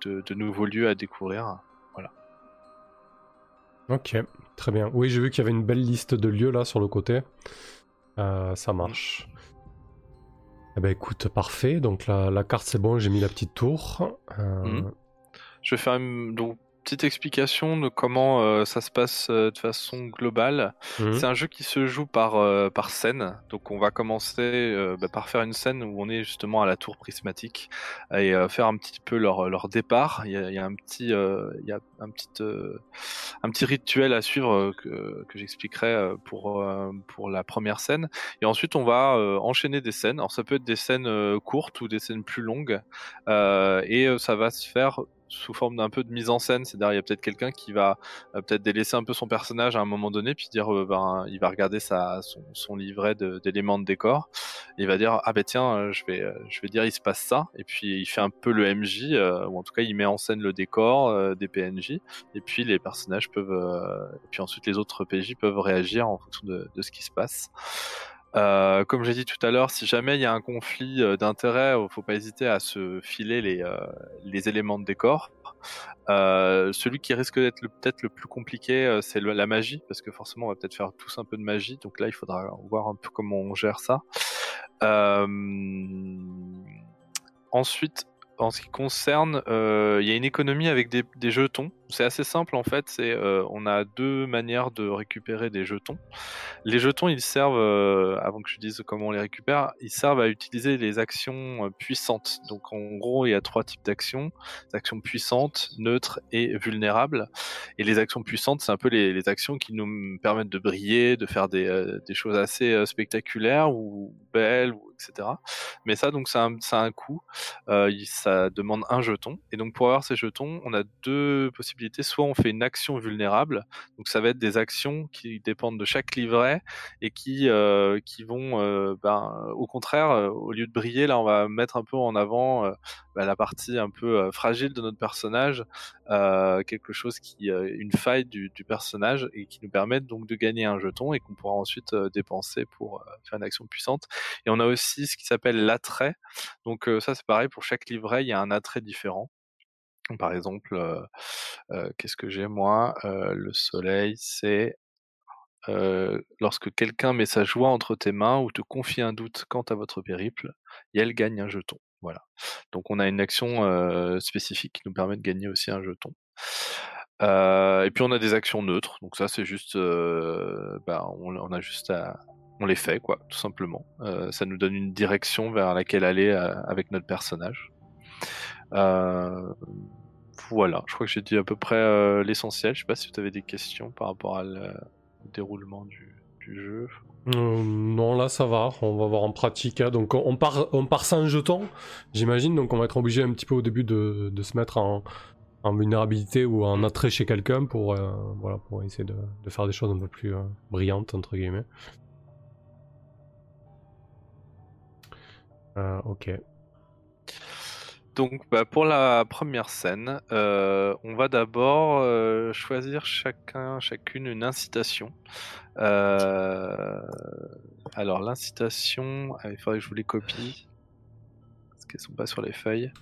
de, nouveaux lieux à découvrir, voilà. Ok, très bien. Oui, j'ai vu qu'il y avait une belle liste de lieux là sur le côté. ça marche. Eh ben écoute, parfait. Donc la, carte c'est bon, j'ai mis la petite tour. Mmh. Je vais faire donc petite explication de comment euh, ça se passe euh, de façon globale. Mhm. C'est un jeu qui se joue par, euh, par scène. Donc on va commencer bah, par faire une scène où on est justement à la tour prismatique et faire un petit peu leur, leur départ. Il y, a, il y a un petit, il y a un petit, un petit rituel à suivre que, que j'expliquerai pour, pour la première scène. Et ensuite on va enchaîner des scènes. Alors ça peut être des scènes courtes ou des scènes plus longues. et ça va se faire sous forme d'un peu de mise en scène. C'est-à-dire, il y a peut-être quelqu'un qui va euh, peut-être délaisser un peu son personnage à un moment donné, puis dire, euh, ben, il va regarder son, livret d'éléments de, décor, et il va dire, ah ben tiens, euh, je vais, je vais dire, il se passe ça, et puis il fait un peu le MJ, ou en tout cas, il met en scène le décor des PNJ, et puis les personnages peuvent, et puis ensuite les autres PJ peuvent réagir en fonction de, de ce qui se passe. Euh, comme j'ai dit tout à l'heure, si jamais il y a un conflit euh, d'intérêt, il faut pas hésiter à se filer les, euh, éléments de décor. celui qui risque d'être peut-être le plus compliqué, c'est la magie, parce que forcément on va peut-être faire tous un peu de magie, donc là il faudra voir un peu comment on gère ça. Ensuite, en ce qui concerne, euh, il y a une économie avec des, jetons. C'est assez simple en fait. Euh, on a deux manières de récupérer des jetons. Les jetons, ils servent, euh, avant que je dise comment on les récupère, ils servent à utiliser les actions puissantes. Donc en gros, il y a trois types d'actions actions puissantes, neutres et vulnérables. Et les actions puissantes, c'est un peu les, actions qui nous permettent de briller, de faire des, choses assez spectaculaires ou belles, etc. Mais ça, donc, ça a un, coût. Euh, ça demande un jeton. Et donc, pour avoir ces jetons, on a deux possibilités. Soit on fait une action vulnérable. Donc, ça va être des actions qui dépendent de chaque livret et qui, euh, qui vont, euh, ben, au contraire, au lieu de briller, là, on va mettre un peu en avant bah, la partie un peu fragile de notre personnage, quelque chose qui, une faille du, du, personnage et qui nous permet donc de gagner un jeton et qu'on pourra ensuite dépenser pour faire une action puissante. Et on a aussi ce qui s'appelle l'attrait. Donc ça c'est pareil, pour chaque livret, il y a un attrait différent. Par exemple, qu'est-ce que j'ai moi Le soleil, c'est lorsque quelqu'un met sa joie entre tes mains ou te confie un doute quant à votre périple, et elle gagne un jeton. Voilà. Donc on a une action spécifique qui nous permet de gagner aussi un jeton. et puis on a des actions neutres, donc ça c'est juste, bah, on, juste on les fait, quoi, tout simplement. Euh, ça nous donne une direction vers laquelle aller euh, avec notre personnage. Euh, voilà, je crois que j'ai dit à peu près l'essentiel. Je sais pas si tu avais des questions par rapport au déroulement du, jeu. non, là ça va, on va voir en pratique. Hein. Donc on part, on part sans jeton, j'imagine, donc on va être obligé un petit peu au début de, se mettre en, vulnérabilité ou en attrait chez quelqu'un pour, essayer de, faire des choses un peu plus brillantes, entre guillemets. Euh, ok. Donc bah, pour la première scène, euh, on va d'abord euh, choisir chacun, chacune une incitation. alors l'incitation, ah, il faudrait que je vous les copie. Parce qu'elles sont pas sur les feuilles.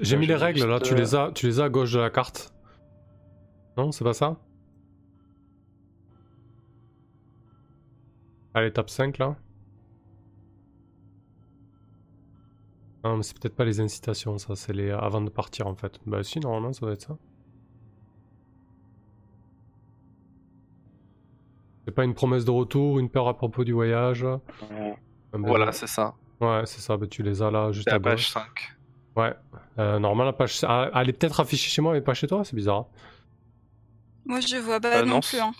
J'ai mis les règles là, tu les, as, tu les as à gauche de la carte. Non, c'est pas ça? À l'étape 5 là Non, mais c'est peut-être pas les incitations, ça, c'est les avant de partir en fait. Bah si, normalement, ça doit être ça. C'est pas une promesse de retour, une peur à propos du voyage? Voilà, c'est ça. Ouais, c'est ça, bah, tu les as là juste à la page 5. Ouais, euh, normalement la page... Ah, elle est peut-être affichée chez moi mais pas chez toi, c'est bizarre. Moi je vois pas euh, non, plus. Hein.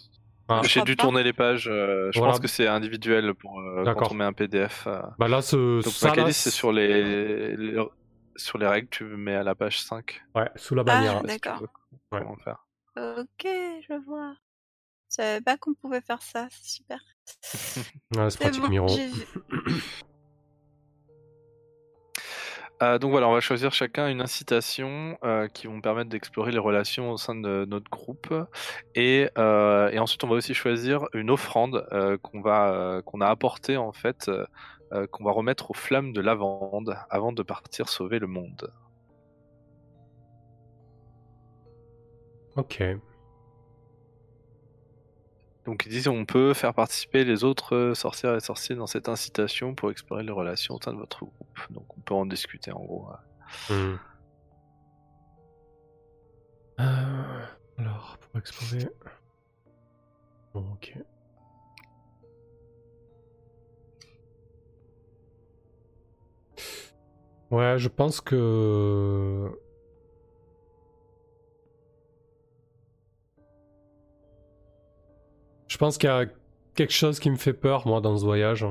Ah. J'ai dû tourner les pages. Euh, je pense que c'est individuel pour euh, quand on met un PDF. Euh. Bah là, ce, Donc, ça, c'est sur les, sur les règles. Tu mets à la page 5. Ouais, sous la bannière. Ah, d'accord. Faire. Ok, je vois. Je savais pas qu'on pouvait faire ça. C'est super. ouais, c'est pratique, Miro. Euh, donc voilà, on va choisir chacun une incitation euh, qui vont permettre d'explorer les relations au sein de notre groupe. Et, euh, ensuite, on va aussi choisir une offrande qu'on va qu'on a apportée en fait, qu'on va remettre aux flammes de lavande avant de partir sauver le monde. Ok. Donc ils disent on peut faire participer les autres euh, sorcières et sorciers dans cette incitation pour explorer les relations au sein de votre groupe. Donc on peut en discuter en gros. Hmm. Euh, explorer. Bon, ok. Ouais, je pense que... pense qu'il y a quelque chose qui me fait peur, moi, dans ce voyage.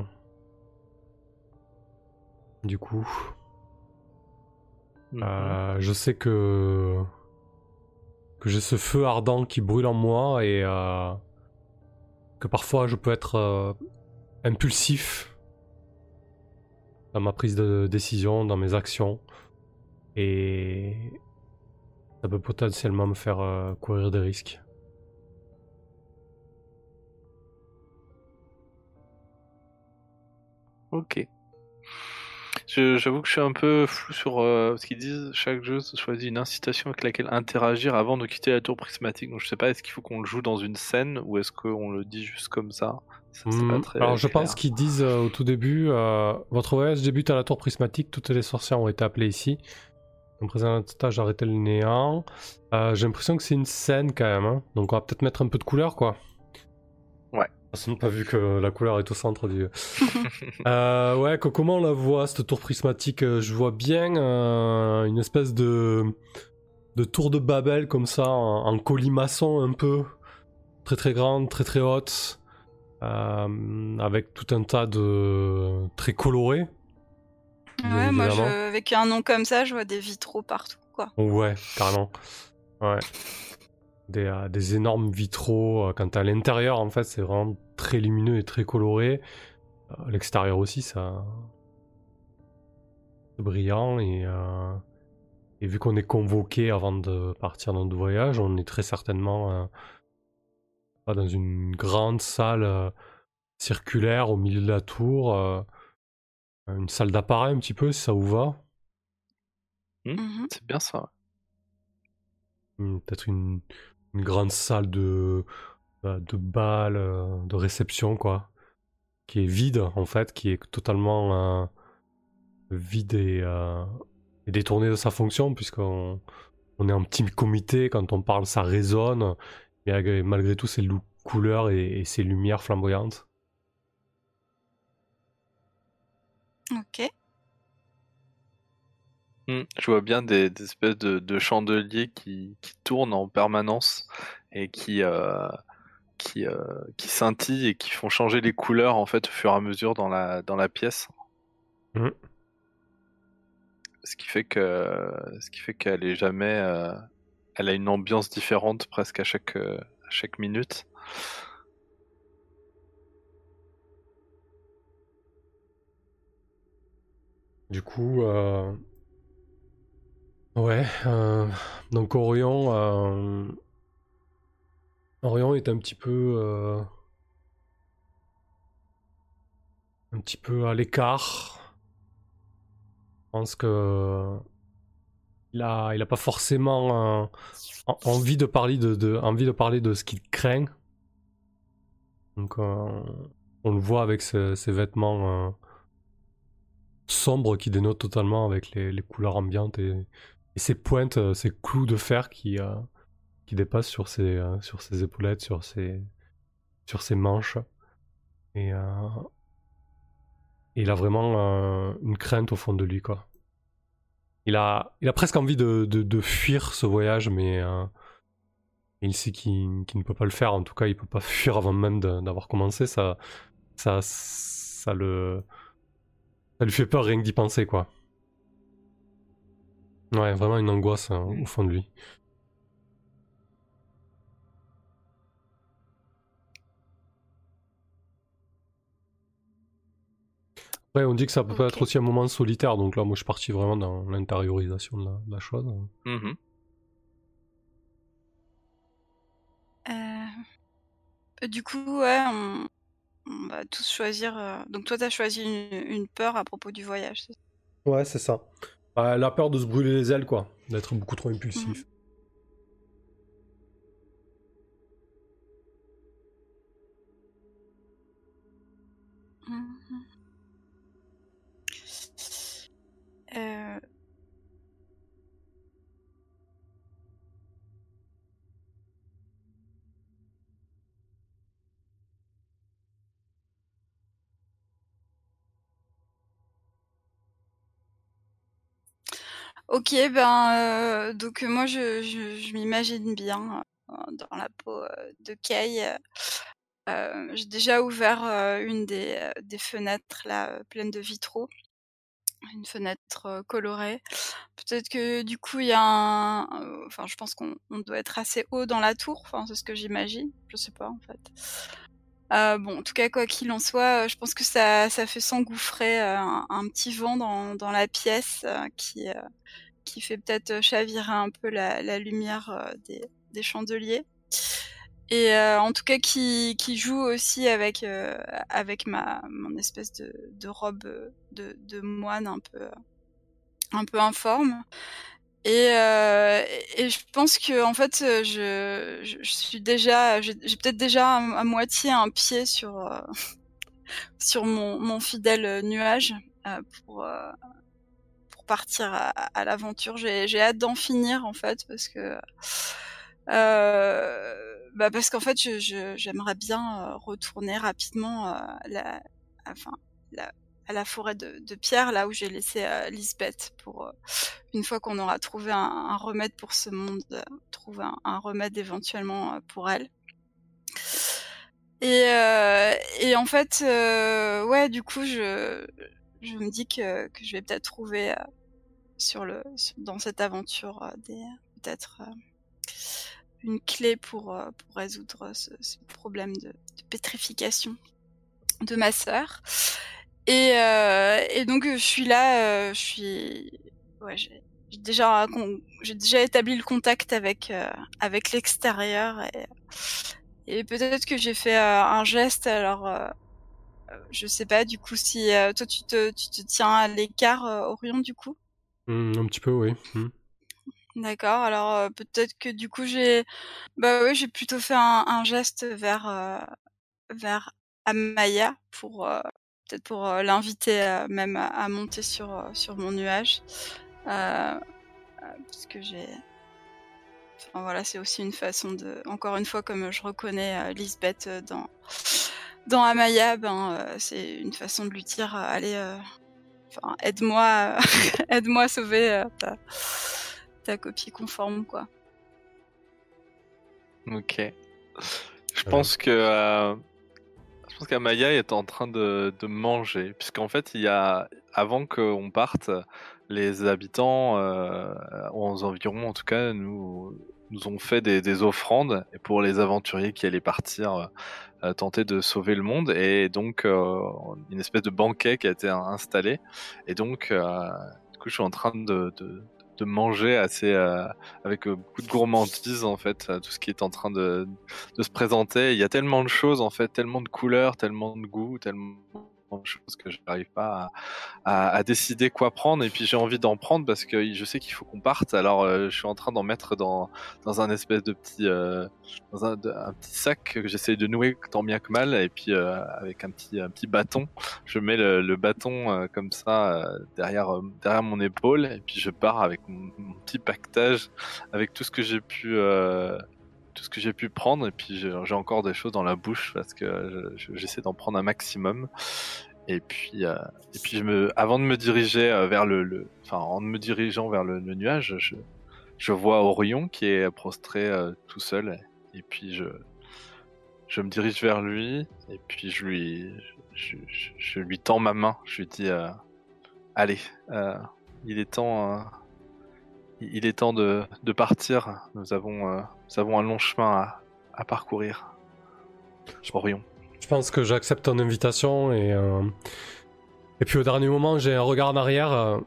Du coup... Mhm. Euh, je sais que que j'ai ce feu ardent qui brûle en moi et euh, que parfois je peux être euh, impulsif dans ma prise de décision, dans mes actions et ça peut potentiellement me faire courir des risques. Ok. J'avoue que je suis un peu flou sur euh, ce qu'ils disent. Chaque jeu choisit une incitation avec laquelle interagir avant de quitter la tour prismatique. Donc je sais pas, est-ce qu'il faut qu'on le joue dans une scène ou est-ce qu'on le dit juste comme ça, hmm. Alors je pense qu'ils disent euh, au tout début euh, Votre voyage débute à la tour prismatique, toutes les sorcières ont été appelées ici. Un présentage d'arrêter le néant. J'ai l'impression que c'est une scène quand même. Hein. Donc on va peut-être mettre un peu de couleur quoi. Ouais pas vu que la couleur est au centre du. euh, ouais, comment on la voit cette tour prismatique euh, Je vois bien euh, une espèce de de tour de Babel comme ça, en, colimaçon un peu, très très grande, très très haute, euh, avec tout un tas de très colorés. Ouais, moi avec un nom comme ça, je vois des vitraux partout, quoi. Ouais, carrément. Ouais. Euh, des, énormes vitraux. Euh, quand à l'intérieur, en fait, c'est vraiment très lumineux et très coloré. Euh, l'extérieur aussi, ça. C'est brillant et. Et vu qu'on est convoqué avant de partir dans notre voyage, on est très certainement dans une grande salle circulaire au milieu de la tour. une salle d'appareil un petit peu, si ça vous va. Mmh, mmh c'est bien ça. Mmh, peut-être une, une grande salle de, bah, de bal, euh, de réception, quoi. Qui est vide, en fait, qui est totalement euh, vide et, euh, et, détourné de sa fonction, puisqu'on on est un petit comité, quand on parle, ça résonne, mais malgré tout, ces couleurs et, et ces lumières flamboyantes. Ok. Mmh. Je vois bien des, espèces de, chandeliers qui, tournent en permanence et qui, euh, qui, euh, qui scintillent et qui font changer les couleurs en fait au fur et à mesure dans la, dans la pièce. Mmh. Ce qui fait que ce qui fait qu'elle est jamais euh, elle a une ambiance différente presque à chaque à chaque minute. Du coup, Ouais, euh, donc Orion, euh, Orion est un petit peu, euh, un petit peu à l'écart. Je pense que il a, pas forcément envie de parler de, envie de parler de ce qu'il craint. Donc on le voit avec ses, vêtements sombres qui dénotent totalement avec les, les couleurs ambiantes et et ces pointes, euh, ces clous de fer qui, euh, qui dépassent sur ses, euh, sur ses épaulettes, sur ses, sur ses manches. Et, il a vraiment une crainte au fond de lui, quoi. Il a, il a presque envie de, de, fuir ce voyage, mais il sait qu'il ne peut pas le faire. En tout cas, il peut pas fuir avant même d'avoir commencé. Ça, ça, ça, le, ça lui fait peur rien que d'y penser, quoi. Ouais, vraiment une angoisse hein, au fond de lui. Ouais, on dit que ça peut être aussi un moment solitaire, donc là, moi, je suis parti vraiment dans l'intériorisation de, la, chose. Mmh euh, du coup, ouais, on, va tous choisir. Euh, donc, toi, tu as choisi une, peur à propos du voyage. Ouais, c'est ça. Bah, la peur de se brûler les ailes, quoi. D'être beaucoup trop impulsif. Mhm. Euh. Ok, ben donc moi je, m'imagine bien dans la peau de Kay. J'ai déjà ouvert une des, fenêtres là pleines de vitraux une fenêtre colorée. Peut-être que du coup il y a un, enfin je pense qu'on doit être assez haut dans la tour, enfin c'est ce que j'imagine, je sais pas en fait. Bon, en tout cas quoi qu'il en soit, je pense que ça, fait s'engouffrer un, petit vent dans, la pièce qui fait peut-être chavirer un peu la, lumière des, chandeliers. Et euh, en tout cas qui, joue aussi avec euh, mon espèce de, robe de, de moine un peu un peu informe et, euh, et je pense que en fait je, je, suis déjà j'ai peut-être déjà à, moitié un pied sur sur mon, mon fidèle nuage pour pour partir à, à l'aventure. J'ai hâte d'en finir en fait parce que euh, bah parce qu'en fait, je, j'aimerais bien euh, retourner rapidement euh, la, enfin, la, à la forêt de, de, pierre, là où j'ai laissé euh, Lisbeth, pour euh, une fois qu'on aura trouvé un, remède pour ce monde, trouver un, remède éventuellement pour elle. Et, en fait, ouais, du coup, je, me dis que, que je vais peut-être trouver sur le, dans cette aventure peut-être une clé pour, euh, pour résoudre ce, problème de, pétrification de ma sœur. Et, euh, et donc je suis là, euh, je suis, ouais, j'ai déjà j'ai déjà établi le contact avec avec l'extérieur et, et peut-être que j'ai fait un geste. Alors je sais pas du coup si toi tu te tu te tiens à l'écart Orion du coup? Mmh, un petit peu oui. Mmh. D'accord, alors, peut-être que du coup j'ai bah, oui, j'ai plutôt fait un un geste vers, vers Amaya pour, peut-être pour, l'inviter, même à monter sur, sur mon nuage. Euh, parce que j'ai enfin voilà, c'est aussi une façon de encore une fois comme je reconnais, Lisbeth, dans dans Amaya, ben, c'est une façon de lui dire: «Allez, enfin aide-moi, aide-moi à sauver, ta copie conforme, quoi. Ok. Je pense que euh, qu'Amaya est en train de, manger, puisqu'en fait, il y a avant qu'on parte, les habitants euh, aux environs, en tout cas, nous nous ont fait des, des, offrandes pour les aventuriers qui allaient partir euh, tenter de sauver le monde. Et donc euh, une espèce de banquet qui a été installé. Et donc euh, du coup je suis en train de, de manger assez euh, avec euh, beaucoup de gourmandise en fait tout ce qui est en train de, se présenter. Il y a tellement de choses en fait tellement de couleurs tellement de goûts tellement chose que je n'arrive pas à, décider quoi prendre. Et puis j'ai envie d'en prendre parce que je sais qu'il faut qu'on parte. Alors euh, je suis en train d'en mettre dans, un espèce de petit euh, un, petit sac que j'essaie de nouer tant bien que mal. Et puis euh, avec un petit un petit bâton je mets le, le bâton comme ça derrière derrière mon épaule. Et puis je pars avec mon, mon petit pactage avec tout ce que j'ai pu tout ce que j'ai pu prendre et puis j'ai encore des choses dans la bouche parce que j'essaie d'en prendre un maximum. Et puis, euh, et puis je me, avant de me diriger euh, vers le, enfin en me dirigeant vers le, nuage, je, je, vois Orion qui est prostré euh, tout seul et puis je, je me dirige vers lui et puis je lui, je, je lui tends ma main. Je lui dis, allez, il est temps il est temps de, de partir. Nous avons, euh, nous avons un long chemin à, à parcourir. Orion. Je pense que j'accepte ton invitation et, euh, et puis au dernier moment, j'ai un regard en arrière. Euh,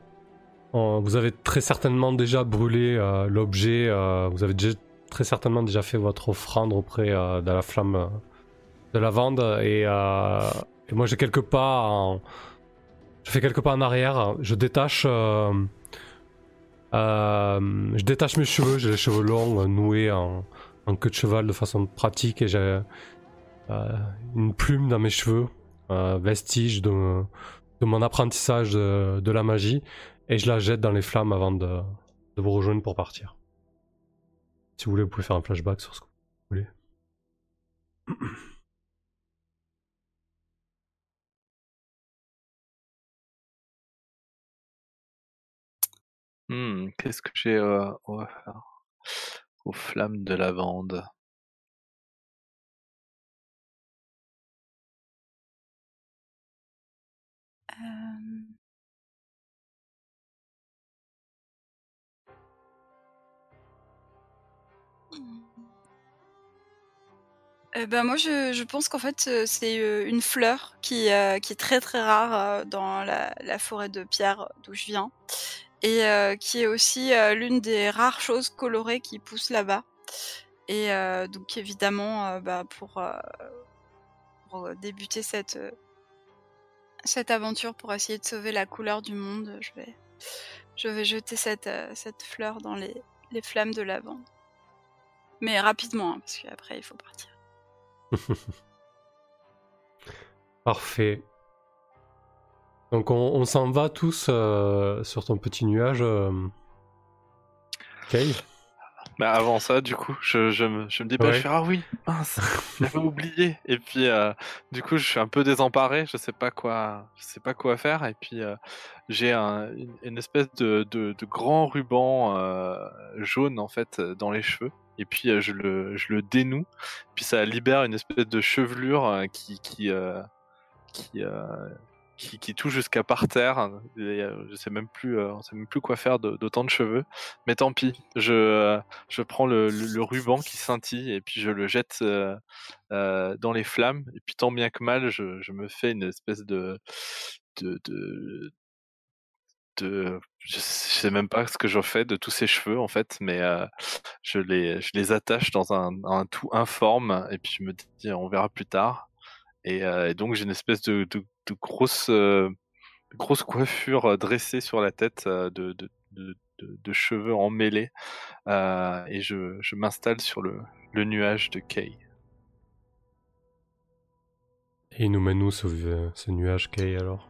vous avez très certainement déjà brûlé l'objet. vous avez déjà, très certainement déjà fait votre offrande auprès de la flamme de la vente. Et, et moi, j'ai quelques pas en... Je fais quelques pas en arrière. Je détache je détache mes cheveux, j'ai les cheveux longs, euh, noués en, queue de cheval de façon pratique et j'ai euh, une plume dans mes cheveux, vestige de, mon apprentissage de, la magie, et je la jette dans les flammes avant de, de vous rejoindre pour partir. Si vous voulez, vous pouvez faire un flashback sur ce que vous voulez. Mmh, qu'est-ce que j'ai euh, aux flammes de lavande. Euh, ben moi, je, pense qu'en fait, c'est une fleur qui est très très rare dans la, forêt de pierre d'où je viens et qui est aussi l'une des rares choses colorées qui poussent là-bas. Et donc évidemment, bah, pour, débuter cette, cette aventure, pour essayer de sauver la couleur du monde, je vais, je vais jeter cette, cette fleur dans les, les flammes de lavande. Mais rapidement, hein, parce qu'après il faut partir. Parfait. Donc on, s'en va tous euh, sur ton petit nuage. Euh... Bah avant ça, du coup, je, je, me, je me dis, bah, je fais, ah oui, mince, j'avais oublié. Et puis, euh, du coup, je suis un peu désemparé, je sais pas quoi, je sais pas quoi faire. Et puis, euh, j'ai un, une, espèce de, de, de grand ruban jaune, en fait, dans les cheveux et puis euh, je, le, je le dénoue, puis ça libère une espèce de chevelure euh, qui, qui, euh, qui, qui, touche jusqu'à par terre. je sais même plus, on sait même plus quoi faire d'autant de, cheveux. Mais tant pis, je, je prends le, ruban qui scintille et puis je le jette dans les flammes. Et puis tant bien que mal, je, je me fais une espèce de, de, de, de je sais même pas ce que j'en fais de tous ces cheveux en fait, mais euh, je les je les attache dans un, un, tout informe et puis je me dis on verra plus tard. Et, euh, donc j'ai une espèce de, de, de grosse euh, grosse coiffure dressée sur la tête de, de, de cheveux emmêlés et je, je m'installe sur le, le nuage de Kay. Et nous mène où ce, ce nuage Kay alors?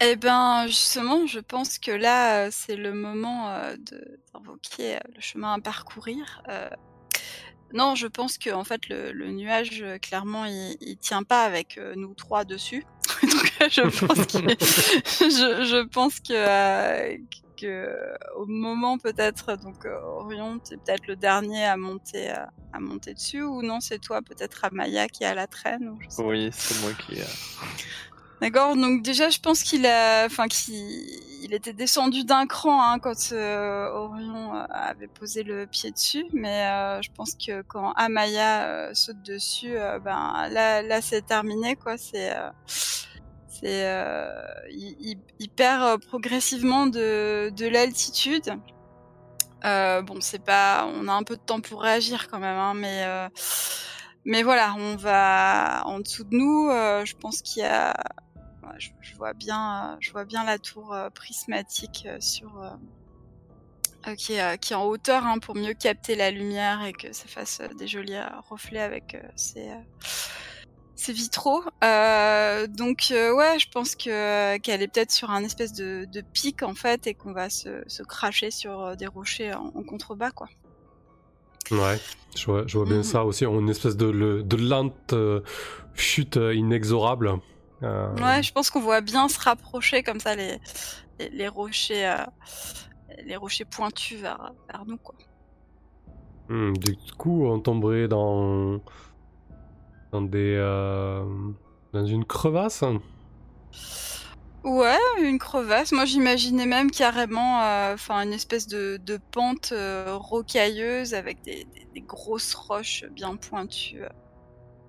Eh ben, justement, je pense que là, euh, c'est le moment euh, d'invoquer euh, le chemin à parcourir. Non, je pense que en fait, le, nuage, clairement, il, tient pas avec nous trois dessus. Donc, je pense, je, je, pense que, que au moment peut-être, donc Orion, c'est peut-être le dernier à monter, à monter dessus, ou non, c'est toi, peut-être Amaya qui a la traîne. Ou oui, c'est moi qui. D'accord, donc déjà je pense qu'il a, enfin qu'il était descendu d'un cran hein, quand euh, Orion euh, avait posé le pied dessus, mais euh, je pense que quand Amaya saute dessus, ben là, là c'est terminé quoi. C'est, c'est, il, il, perd progressivement de, de l'altitude. bon, c'est pas, on a un peu de temps pour réagir quand même, hein, mais mais voilà, on va en dessous de nous. je pense qu'il y a je, vois bien, je vois bien la tour euh, prismatique euh, sur euh, qui est, qui, est, en hauteur hein, pour mieux capter la lumière et que ça fasse des jolis reflets avec ces, vitraux. donc ouais, je pense que qu'elle est peut-être sur un espèce de, de, pic en fait et qu'on va se, se, cracher sur des rochers en, contrebas quoi. Ouais, je vois, je vois bien mm. ça aussi, une espèce de, de lente chute inexorable. Euh, ouais, je pense qu'on voit bien se rapprocher comme ça les, les, rochers, euh, les rochers pointus vers, vers nous, quoi. Hmm, du coup, on tomberait dans dans des euh, dans une crevasse. Ouais, une crevasse. Moi, j'imaginais même carrément, enfin, une espèce de, de pente rocailleuse avec des, des, grosses roches bien pointues.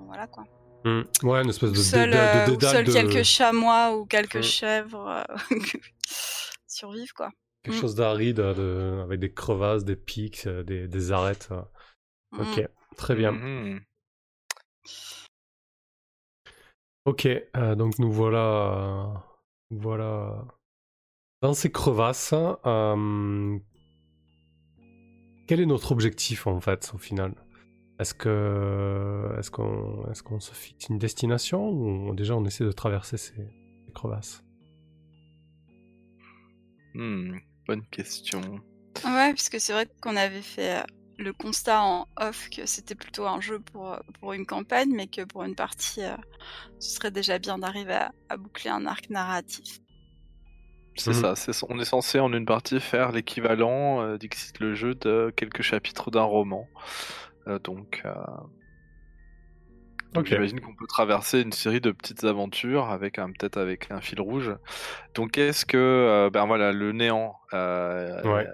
Voilà quoi. Mmh. Ouais, une espèce de, seul, de, de, seul quelques chamois ou quelques mmh. chèvres euh, survivent, quoi. Quelque mmh. chose d'aride, avec des crevasses, des pics, euh, des, des arêtes. Euh. Ok, très bien. Ok, donc nous voilà, voilà dans ces crevasses. quel est notre objectif en fait au final? Est-ce que est-ce qu'on est-ce qu'on se fixe une destination ou déjà on essaie de traverser ces, crevasses? Hmm, Bonne question. Ouais, puisque c'est vrai qu'on avait fait euh, le constat en off que c'était plutôt un jeu pour, euh, pour une campagne, mais que pour une partie, euh, ce serait déjà bien d'arriver à, boucler un arc narratif. C'est mhm. ça, on est censé en une partie faire l'équivalent euh, le jeu de quelques chapitres d'un roman. Euh, donc, j'imagine qu'on peut traverser une série de petites aventures avec peut-être avec un fil rouge. Donc est-ce que ben voilà le néant ouais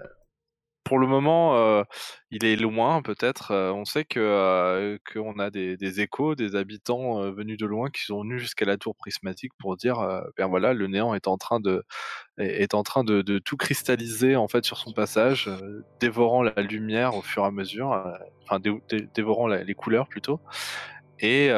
pour le moment, euh, il est loin peut-être. Euh, on sait que euh, qu'on a des, échos, des habitants venus de loin qui sont venus jusqu'à la tour prismatique pour dire, ben voilà, le néant est en train de est en train de, tout cristalliser en fait sur son passage, dévorant la lumière au fur et à mesure, enfin dévorant les couleurs plutôt. Et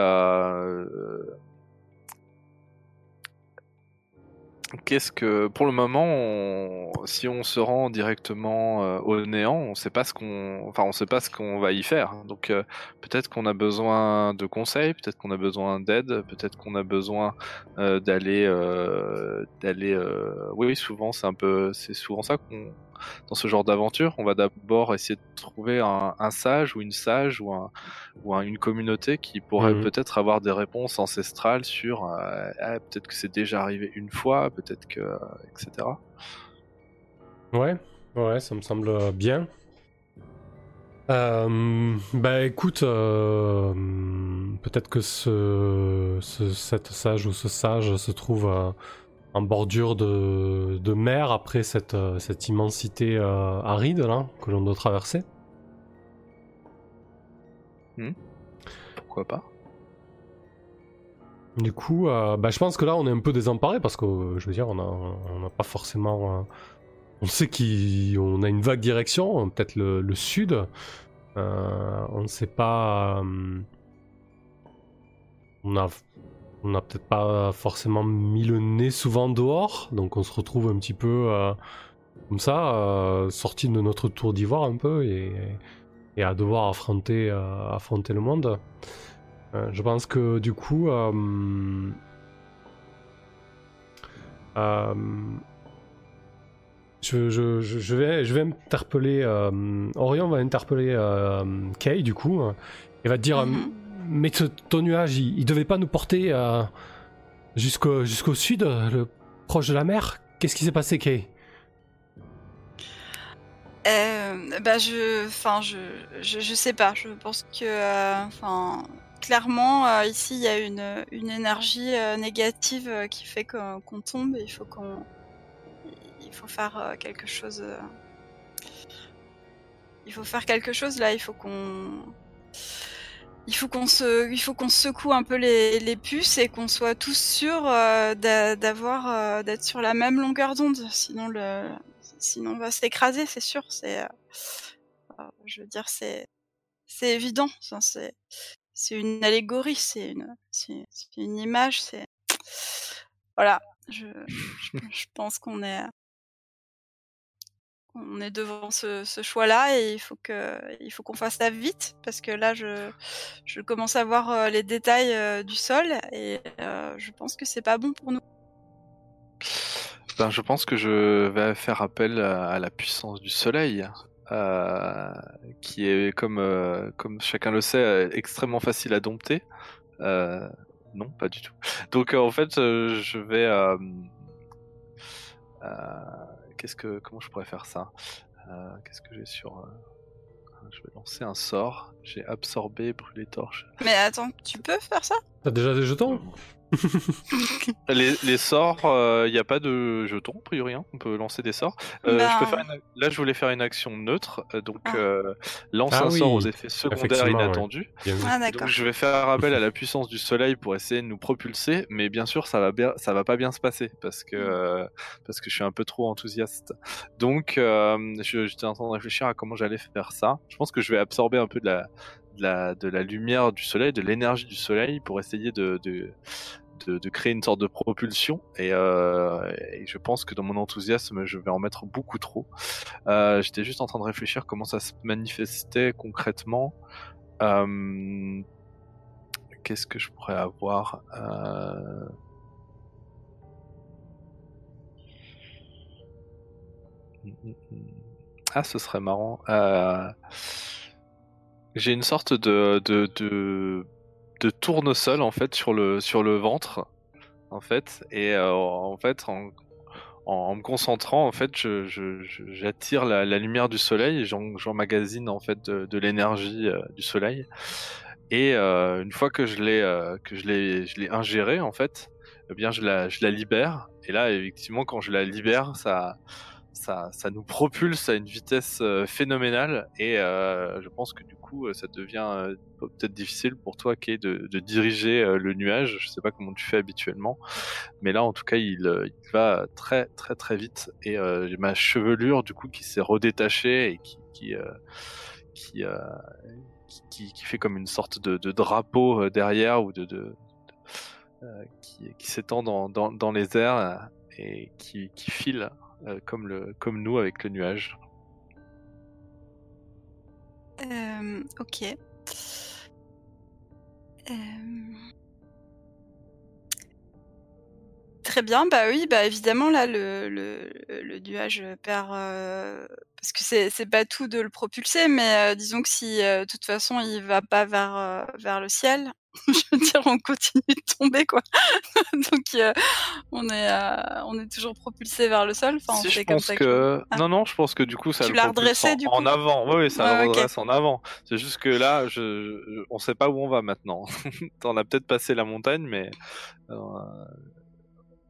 Qu'est-ce que, pour le moment, si on se rend directement euh, au néant, on sait pas ce qu'on, enfin, on sait pas ce qu'on va y faire. Donc, euh, peut-être qu'on a besoin de conseils, peut-être qu'on a besoin d'aide, peut-être qu'on a besoin euh, d'aller, d'aller. oui, souvent, c'est un peu, c'est souvent ça qu'on dans ce genre d'aventure, on va d'abord essayer de trouver un, sage ou une sage ou, un, ou une communauté qui pourrait mhm. peut-être avoir des réponses ancestrales sur euh, ah, peut-être que c'est déjà arrivé une fois, peut-être que. etc. Ouais, ouais, ça me semble bien. Euh, bah écoute, euh, peut-être que ce, cette sage ou ce sage se trouve en bordure de, mer après cette, euh, cette immensité euh, aride là, que l'on doit traverser. Hmm. Pourquoi pas Du coup, euh, bah, je pense que là on est un peu désemparé parce que je veux dire, on n'a pas forcément. on sait qu'on a une vague direction, peut-être le, le, sud. on ne sait pas. on a on n'a peut-être pas forcément mis le nez souvent dehors, donc on se retrouve un petit peu euh, comme ça, euh, sorti de notre tour d'ivoire un peu et, à devoir affronter, euh, affronter le monde. je pense que du coup, je, vais, interpeller, Orion va interpeller Kay du coup, et va te dire. Mais ton nuage, il, devait pas nous porter euh, jusqu'au sud, le, proche de la mer Qu'est-ce qui s'est passé, Kay? Euh, bah je, enfin je, je, sais pas. Je pense que, euh, enfin, clairement ici il y a une énergie négative qui fait qu'on tombe. il faut qu'on, il faut faire quelque chose. il faut faire quelque chose là. Il faut qu'on il faut qu'on se, il faut qu'on secoue un peu les, puces et qu'on soit tous sûrs euh, d'avoir, euh, d'être sur la même longueur d'onde. Sinon le, sinon on va s'écraser, c'est sûr. C'est, euh, je veux dire, c'est, c'est évident. c'est, c'est une allégorie, c'est une, c'est, une image, c'est, voilà. Je, je pense qu'on est, on est devant ce, choix-là et il faut faut qu'on fasse ça vite parce que là je je commence à voir euh, les détails euh, du sol et euh, je pense que c'est pas bon pour nous. Ben, je pense que je vais faire appel à, la puissance du soleil, qui est comme comme chacun le sait extrêmement facile à dompter. non, pas du tout. Donc en fait, je vais qu'est-ce que, comment je pourrais faire ça? Euh, Qu'est-ce que j'ai sur euh, Je vais lancer un sort. J'ai absorbé, brûlé torche. Mais attends, tu peux faire ça? T'as déjà des jetons? les, sorts, il euh, n'y a pas de jetons, a priori, hein. on peut lancer des sorts. Euh, bah, là, je voulais faire une action neutre, euh, donc ah. lance ah un sort aux effets secondaires inattendus. Ah, je vais faire appel à la puissance du soleil pour essayer de nous propulser, mais bien sûr, ça va, bien, ça va pas bien se passer parce que, mm. parce que je suis un peu trop enthousiaste. Donc, j'étais en train de réfléchir à comment j'allais faire ça. Je pense que je vais absorber un peu de la, de la, lumière du soleil, de l'énergie du soleil pour essayer de, de, créer une sorte de propulsion. Euh, et, je pense que dans mon enthousiasme, je vais en mettre beaucoup trop. Euh, j'étais juste en train de réfléchir comment ça se manifestait concrètement. Euh, qu'est-ce que je pourrais avoir Ah, ce serait marrant. J'ai une sorte de, de, de, de, tournesol en fait sur le, sur le ventre en fait et euh, en fait en, en, me concentrant, en fait, j'attire la, lumière du soleil j'emmagasine en fait de, l'énergie du soleil. Et une fois que je l'ai que je l'ai je l'ai ingérée en fait, eh bien je la je la libère. Et là, effectivement, quand je la libère, ça ça, nous propulse à une vitesse phénoménale et je pense que du coup ça devient peut-être difficile pour toi Kay de, diriger le nuage. Je sais pas comment tu fais habituellement mais là en tout cas il, va très très très vite et j'ai ma chevelure du coup qui s'est redétachée et qui qui, qui, qui, qui, fait comme une sorte de, drapeau derrière ou de, qui, qui s'étend dans, les airs et qui, qui file euh, comme, le, comme nous avec le nuage. Euh, ok. Euh... Très bien, bah oui, bah évidemment là le, le, nuage perd parce que c'est pas tout de le propulser, mais disons que si de toute façon il va pas vers vers le ciel, je veux dire on continue de tomber quoi. Donc on est on est toujours propulsé vers le sol. Enfin, si je pense que, ah. non non, je pense que du coup ça tu l'as redressé en, du coup? en avant. Oui, ça le redresse en avant. C'est juste que là je, on sait pas où on va maintenant. on a peut-être passé la montagne, mais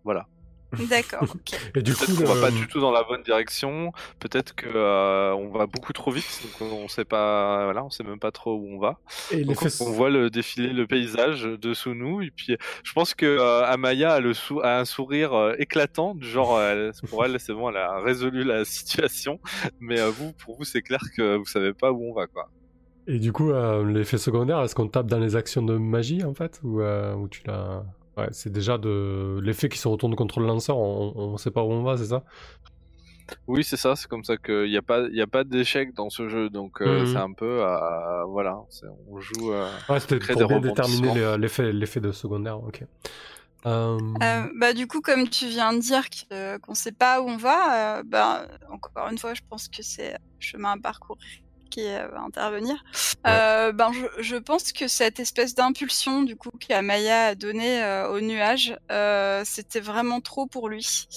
voilà. D'accord. Et du coup, on va pas du tout dans la bonne direction. Peut-être que euh, on va beaucoup trop vite, donc on sait pas. Voilà, on sait même pas trop où on va. Et donc, on voit le défiler le paysage dessous nous. Et puis, je pense que euh, Amaya a, le a un sourire euh, éclatant, du genre pour elle, c'est bon, elle a résolu la situation. Mais vous, pour vous, c'est clair que vous savez pas où on va, quoi. Et du coup, l'effet secondaire, est-ce qu'on tape dans les actions de magie en fait, ou, ou tu l'as Ouais, c'est déjà de l'effet qui se retourne contre le lanceur, on, ne sait pas où on va, c'est ça? Oui, c'est ça, c'est comme ça qu'il n'y a pas, il a pas d'échec dans ce jeu, donc euh, mhm. c'est un peu, voilà, on joue. ouais, c'était pour bien déterminer l'effet, l'effet de secondaire, ok. Euh, bah du coup, comme tu viens de dire qu'on ne sait pas où on va, bah encore une fois, je pense que c'est chemin à parcourir qui euh, va intervenir. Euh, ben, je, je, pense que cette espèce d'impulsion du coup qu'Amaya a donné euh, au nuage, c'était vraiment trop pour lui.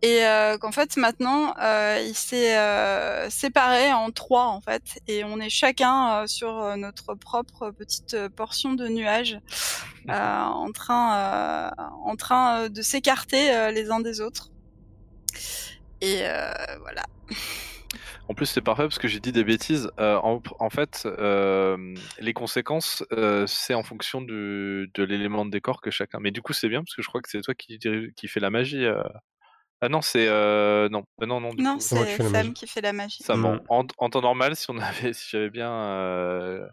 Et qu'en fait maintenant, il s'est séparé en trois en fait, et on est chacun sur notre propre petite portion de nuage, en train, en train de s'écarter les uns des autres. Et voilà. En plus, c'est parfait parce que j'ai dit des bêtises. Euh, en, fait, euh, les conséquences, euh, c'est en fonction de l'élément de décor que chacun. Mais du coup, c'est bien parce que je crois que c'est toi qui, qui fait la magie. Ah non, c'est non, non, non. non, c'est Sam qui fait la magie. Ça, mm. en, temps normal, si on avait, si j'avais bien,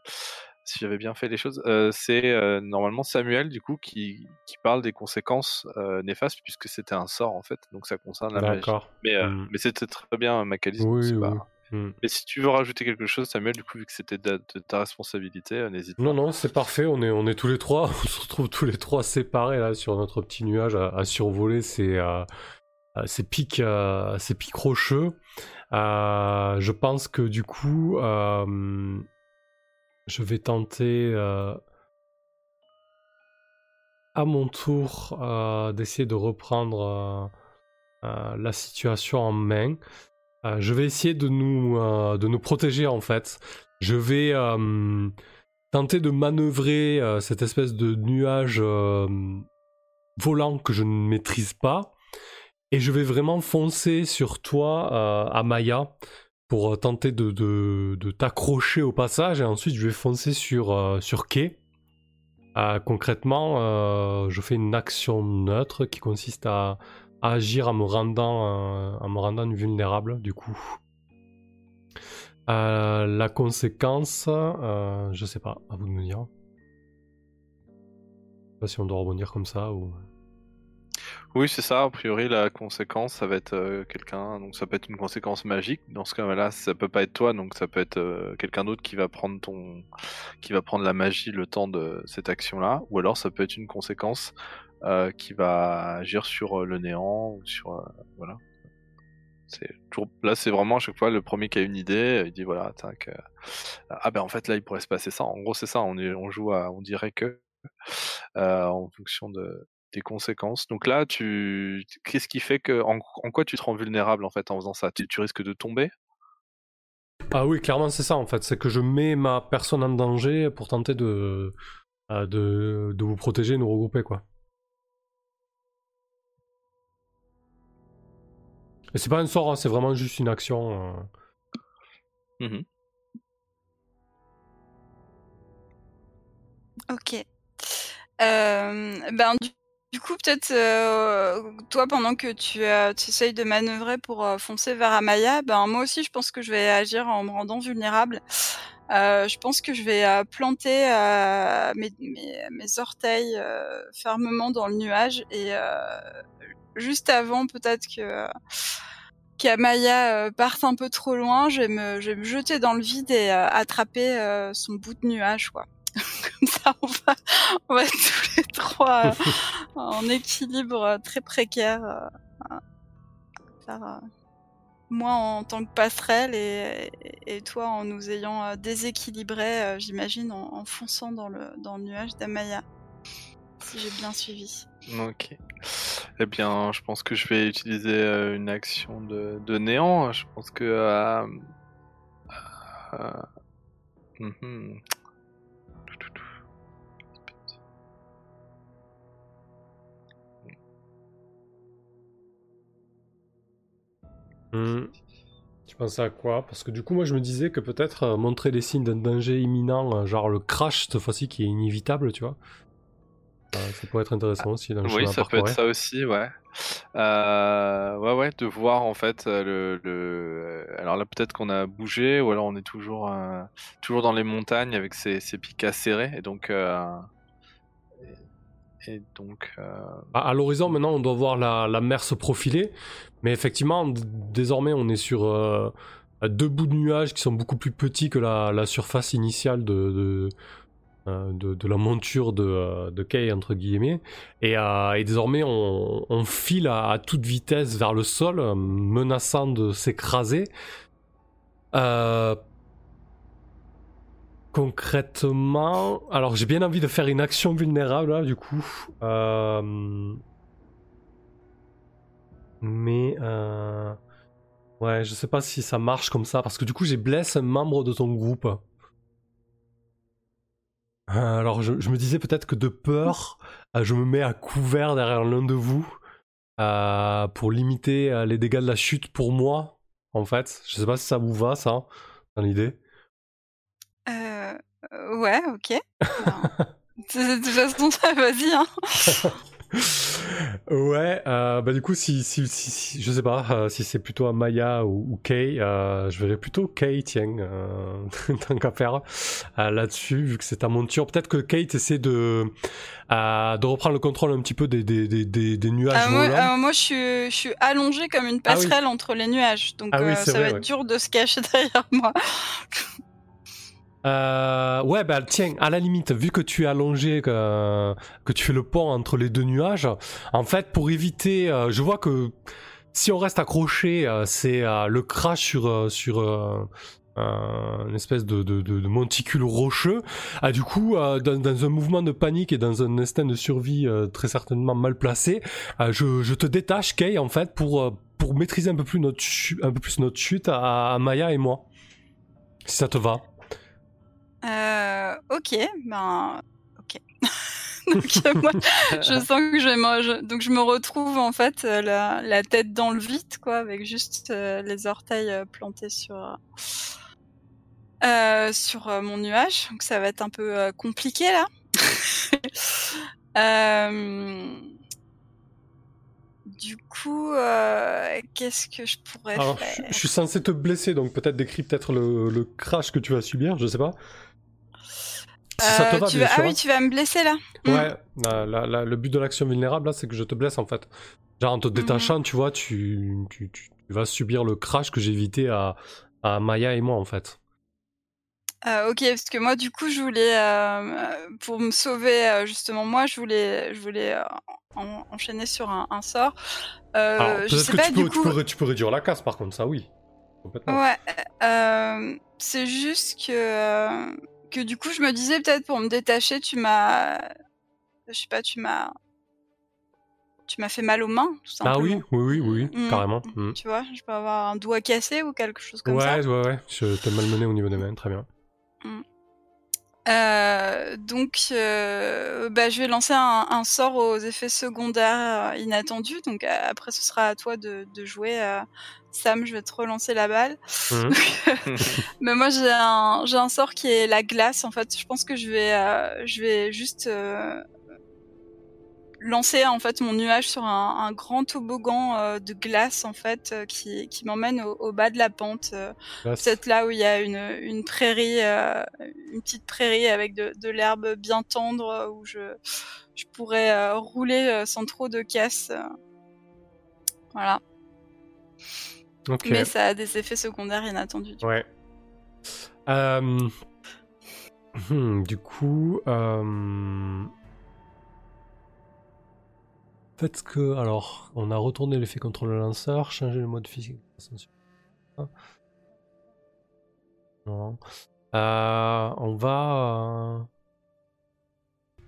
si j'avais bien fait les choses, c'est normalement Samuel du coup qui, qui parle des conséquences néfastes puisque c'était un sort en fait, donc ça concerne la magie. Mais mm. mais c'était très bien Macalis. Oui, oui. Mm. Mais si tu veux rajouter quelque chose, Samuel, du coup, vu que c'était de, ta responsabilité, n'hésite pas. Non, non, c'est parfait. On est, on est tous les trois. On se retrouve tous les trois séparés là sur notre petit nuage à, survoler ces, ces pics, ces pics rocheux. je pense que du coup, je vais tenter euh, à mon tour euh, d'essayer de reprendre euh, la situation en main. je vais essayer de nous, de nous protéger en fait. Je vais tenter de manœuvrer cette espèce de nuage volant que je ne maîtrise pas. Et je vais vraiment foncer sur toi, Amaya, pour euh, tenter de, t'accrocher au passage et ensuite je vais foncer sur, euh, sur quai. Euh, concrètement, je fais une action neutre qui consiste à, agir en me rendant, en me rendant vulnérable du coup. la conséquence, je sais pas, à vous de me dire. Je sais pas si on doit rebondir comme ça ou. Oui, c'est ça. A priori, la conséquence, ça va être euh, quelqu'un. Donc, ça peut être une conséquence magique. Dans ce cas-là, ça peut pas être toi. Donc, ça peut être euh, quelqu'un d'autre qui va prendre ton, qui va prendre la magie le temps de cette action-là. Ou alors, ça peut être une conséquence euh, qui va agir sur le néant ou sur voilà. C'est toujours là, c'est vraiment à chaque fois le premier qui a une idée. Il dit voilà, tac. ah ben en fait là, il pourrait se passer ça. En gros, c'est ça. On, est, on joue on dirait que en fonction de conséquences. Donc là, tu, qu'est-ce qui fait que, en, quoi tu te rends vulnérable en fait en faisant ça? Tu, risques de tomber? Ah oui, clairement c'est ça en fait, c'est que je mets ma personne en danger pour tenter de, euh, de, de vous protéger, nous regrouper quoi. Et c'est pas un sort, hein, c'est vraiment juste une action. Euh. Mmh ok. Euh, ben, du, coup, peut-être, euh, toi, pendant que tu, tu essayes de manœuvrer pour foncer vers Amaya, ben, moi aussi, je pense que je vais agir en me rendant vulnérable. je pense que je vais planter mes, mes, mes, orteils fermement dans le nuage et juste avant peut-être que qu'Amaya euh, parte un peu trop loin, je vais me, je vais me jeter dans le vide et euh, attraper euh, son bout de nuage, quoi. Comme ça, on va, on va être tous les trois en équilibre très précaire. moi en tant que passerelle et, et toi en nous ayant déséquilibré, j'imagine, en, en, fonçant dans le, dans le nuage d'Amaya. Si j'ai bien suivi. Ok. Eh bien, je pense que je vais utiliser euh, une action de, de néant. Je pense que. Euh, euh, mhm. Hmm. Tu pensais à quoi? Parce que du coup, moi, je me disais que peut-être montrer les signes d'un danger imminent, genre le crash cette fois-ci qui est inévitable, tu vois. Ça pourrait être intéressant aussi dans le Oui, ça peut être ça aussi, ouais. Euh, ouais, ouais, de voir en fait euh, le. le... Alors là, peut-être qu'on a bougé, ou alors on est toujours, euh, toujours dans les montagnes avec ces, ces pics acérés, et donc. Et donc. À, l'horizon, maintenant, on doit voir la, la, mer se profiler, mais effectivement, désormais, on est sur deux bouts de nuages qui sont beaucoup plus petits que la, surface initiale de, euh, la monture de, euh, de Kay, entre guillemets. Et, euh, désormais, on, file à, toute vitesse vers le sol, menaçant de s'écraser. Concrètement, alors j'ai bien envie de faire une action vulnérable là, du coup. Mais ouais, je sais pas si ça marche comme ça parce que du coup j'ai blessé un membre de ton groupe. Euh, alors je, me disais peut-être que de peur, euh, je me mets à couvert derrière l'un de vous euh, pour limiter les dégâts de la chute pour moi, en fait. Je sais pas si ça vous va, ça, dans l'idée. ouais, ok. de toute façon, vas-y. Hein. ouais, euh, bah du coup, si, si, si, je sais pas euh, si c'est plutôt Maya ou, ou Kay, euh, je verrais plutôt Kay, tiens, tant qu'à faire là-dessus, vu que c'est ta monture. Peut-être que Kate essaie de, de reprendre le contrôle un petit peu des, des, des, des nuages. Ah, moi, moi je, suis, je suis allongé comme une ah passerelle entre les nuages, donc ah ça va être dur de se cacher derrière moi. Euh, ouais, bah tiens, à la limite, vu que tu es allongé, que, tu fais le pont entre les deux nuages, en fait, pour éviter, euh, je vois que si on reste accroché, euh, c'est le crash sur sur une espèce de, monticule rocheux. Ah, du coup, dans, un mouvement de panique et dans un instinct de survie très certainement mal placé, je, je, te détache, Kay, en fait, pour pour maîtriser un peu plus notre un peu plus notre chute à Maya et moi. Si ça te va. Euh, ok, ben, ok. donc moi, je sens que je vais donc je me retrouve en fait euh, la, la, tête dans le vide, quoi, avec juste euh, les orteils euh, plantés sur sur mon nuage. Donc ça va être un peu compliqué là. Du coup, qu'est-ce que je pourrais faire? je, je, suis censé te blesser, donc peut-être décris peut-être le, le, crash que tu vas subir, je sais pas. Ah oui, tu vas me blesser là. Mm. Ouais, le but de l'action vulnérable là, c'est que je te blesse en fait. Genre en te mm. détachant, tu vois, tu, tu, vas subir le crash que j'ai évité à, à Maya et moi en fait. Euh, ok, parce que moi, du coup, je voulais, euh, pour me sauver, euh, justement, moi, je voulais, je voulais enchaîner sur un, sort. je sais pas, du coup... tu, peux, tu peux réduire la casse, par contre, ça, oui. Complètement. Ouais, c'est juste que que du coup, je me disais peut-être pour me détacher, tu m'as, je sais pas, tu m'as tu m'as fait mal aux mains, tout simplement. Ah oui, oui, oui, oui, Mm. carrément. Mm. Tu vois, je peux avoir un doigt cassé ou quelque chose comme ça. Ouais, ouais, ouais, je t'ai malmené au niveau des mains, très bien. Euh, donc, euh, bah, je vais lancer un, un sort aux effets secondaires euh, inattendus. Donc, après, ce sera à toi de, de jouer. Sam, je vais te relancer la balle. Mhm. Mais moi, j'ai un, j'ai un sort qui est la glace. En fait, je pense que je vais, euh, je vais juste euh, lancer en fait mon nuage sur un, un grand toboggan euh, de glace en fait qui, qui m'emmène au, au bas de la pente. Là, peut-être là où il y a une, une prairie, une petite prairie avec de, de l'herbe bien tendre où je, je pourrais rouler sans trop de casse. Voilà. Mais ça a des effets secondaires inattendus. du Ouais. Euh, hmm, du coup, euh... faites que, alors, on a retourné l'effet contre le lanceur, changé le mode physique. Non. Euh, on va, euh,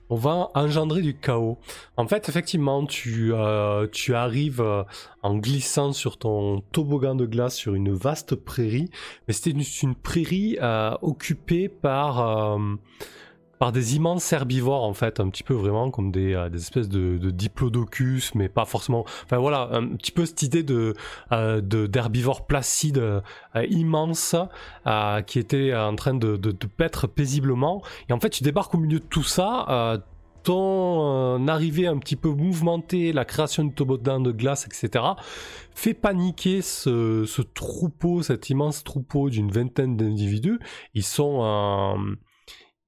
on va engendrer du chaos. En fait, effectivement, tu, euh, tu arrives euh, en glissant sur ton toboggan de glace sur une vaste prairie, mais c'était une, prairie euh, occupée par, par des immenses herbivores, en fait, un petit peu vraiment comme des, euh, des espèces de, de diplodocus, mais pas forcément. Enfin voilà, un petit peu cette idée de, euh, d'herbivores placides euh, immenses euh, qui étaient en train de, de, de paître paisiblement. Et en fait, tu débarques au milieu de tout ça. euh, ton euh, arrivée un petit peu mouvementée, la création du toboggan de glace, etc., fait paniquer ce, ce troupeau, cet immense troupeau d'une vingtaine d'individus. Ils sont, euh,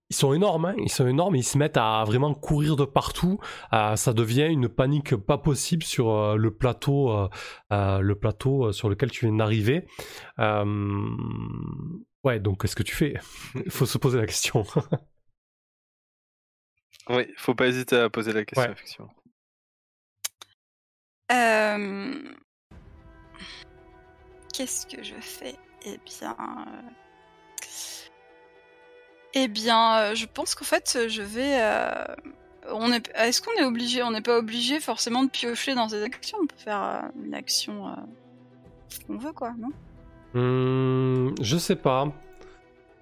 ils sont énormes, hein, ils sont énormes, ils se mettent à vraiment courir de partout. Euh, ça devient une panique pas possible sur euh, le plateau, euh, euh, le plateau sur lequel tu viens d'arriver. Euh, Ouais, donc qu'est-ce que tu fais? Il faut se poser la question. Oui, faut pas hésiter à poser la question, Ouais. effectivement. Euh, Qu'est-ce que je fais? Eh bien, euh, eh bien, euh, je pense qu'en fait, je vais. euh, On est. Est-ce qu'on est obligé On n'est pas obligé forcément de piocher dans ces actions? On peut faire euh, une action euh, qu'on veut, quoi, non? Hmm, je sais pas.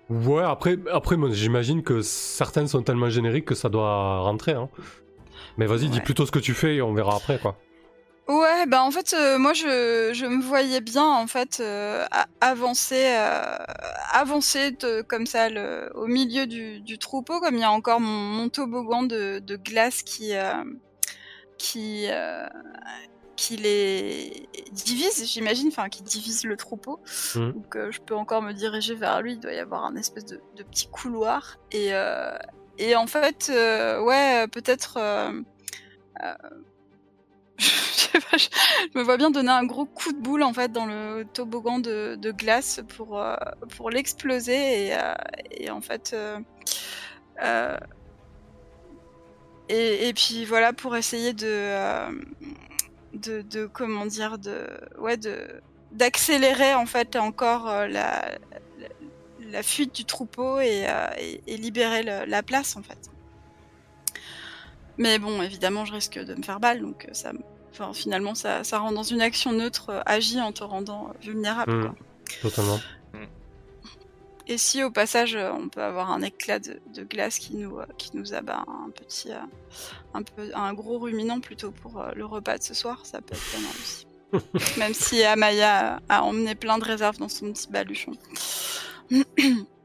Ouais, après, après moi, j'imagine que certaines sont tellement génériques que ça doit rentrer. Hein. Mais vas-y, dis plutôt ce que tu fais et on verra après, quoi. Ouais, bah en fait, euh, moi je, je me voyais bien en fait euh, avancer, euh, avancer de- comme ça le, au milieu du, du troupeau, comme il y a encore mon, mon toboggan de, de glace qui qui qui les divise, j'imagine, enfin qui divise le troupeau. Mhm. Donc je peux encore me diriger vers lui. Il doit y avoir un espèce de, de petit couloir et et en fait, ouais, peut-être. je pas, je, me vois bien donner un gros coup de boule en fait dans le toboggan de, glace pour euh, pour l'exploser et, euh, en fait euh, et, puis voilà pour essayer de de, comment dire de ouais de d'accélérer en fait encore la, la fuite du troupeau et, libérer la place en fait. Mais bon, évidemment, je risque de me faire balle, donc euh, ça, enfin, finalement, ça, ça rend dans une action neutre, euh, agit en te rendant euh, vulnérable. Mm. quoi. Totalement. Et si au passage, on peut avoir un éclat de, de glace qui nous, qui nous abat un petit, un peu, un gros ruminant plutôt pour le repas de ce soir, ça peut être pas mal aussi. Même si Amaya a emmené plein de réserves dans son petit baluchon.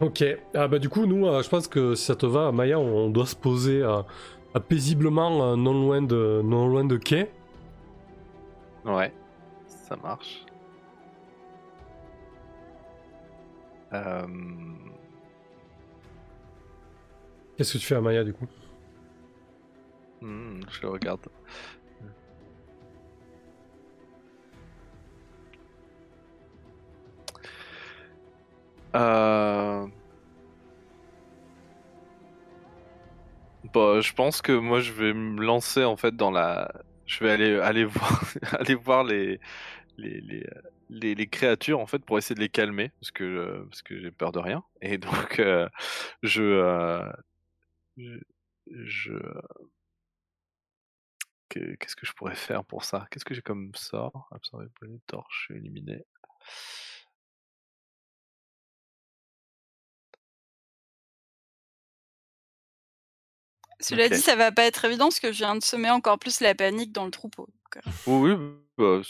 Ok. Ah bah du coup, nous, euh, je pense que si ça te va, Maya, on, on doit se poser euh, euh, paisiblement euh, non loin de non loin de quai. Ouais, ça marche. Qu'est-ce que tu fais à Maya du coup? hmm, je le regarde. Euh... Bah, je pense que moi je vais me lancer en fait dans la. Je vais aller aller voir aller voir les les, les, les, créatures en fait pour essayer de les calmer parce que euh, parce que j'ai peur de rien et donc je, euh, je je qu'est-ce que je pourrais faire pour ça? Qu'est-ce que j'ai comme sort? Absorber brûler, torche, éliminer. Cela dit, ça va pas être évident parce que je viens de semer encore plus la panique dans le troupeau. Euh. Oui, bah,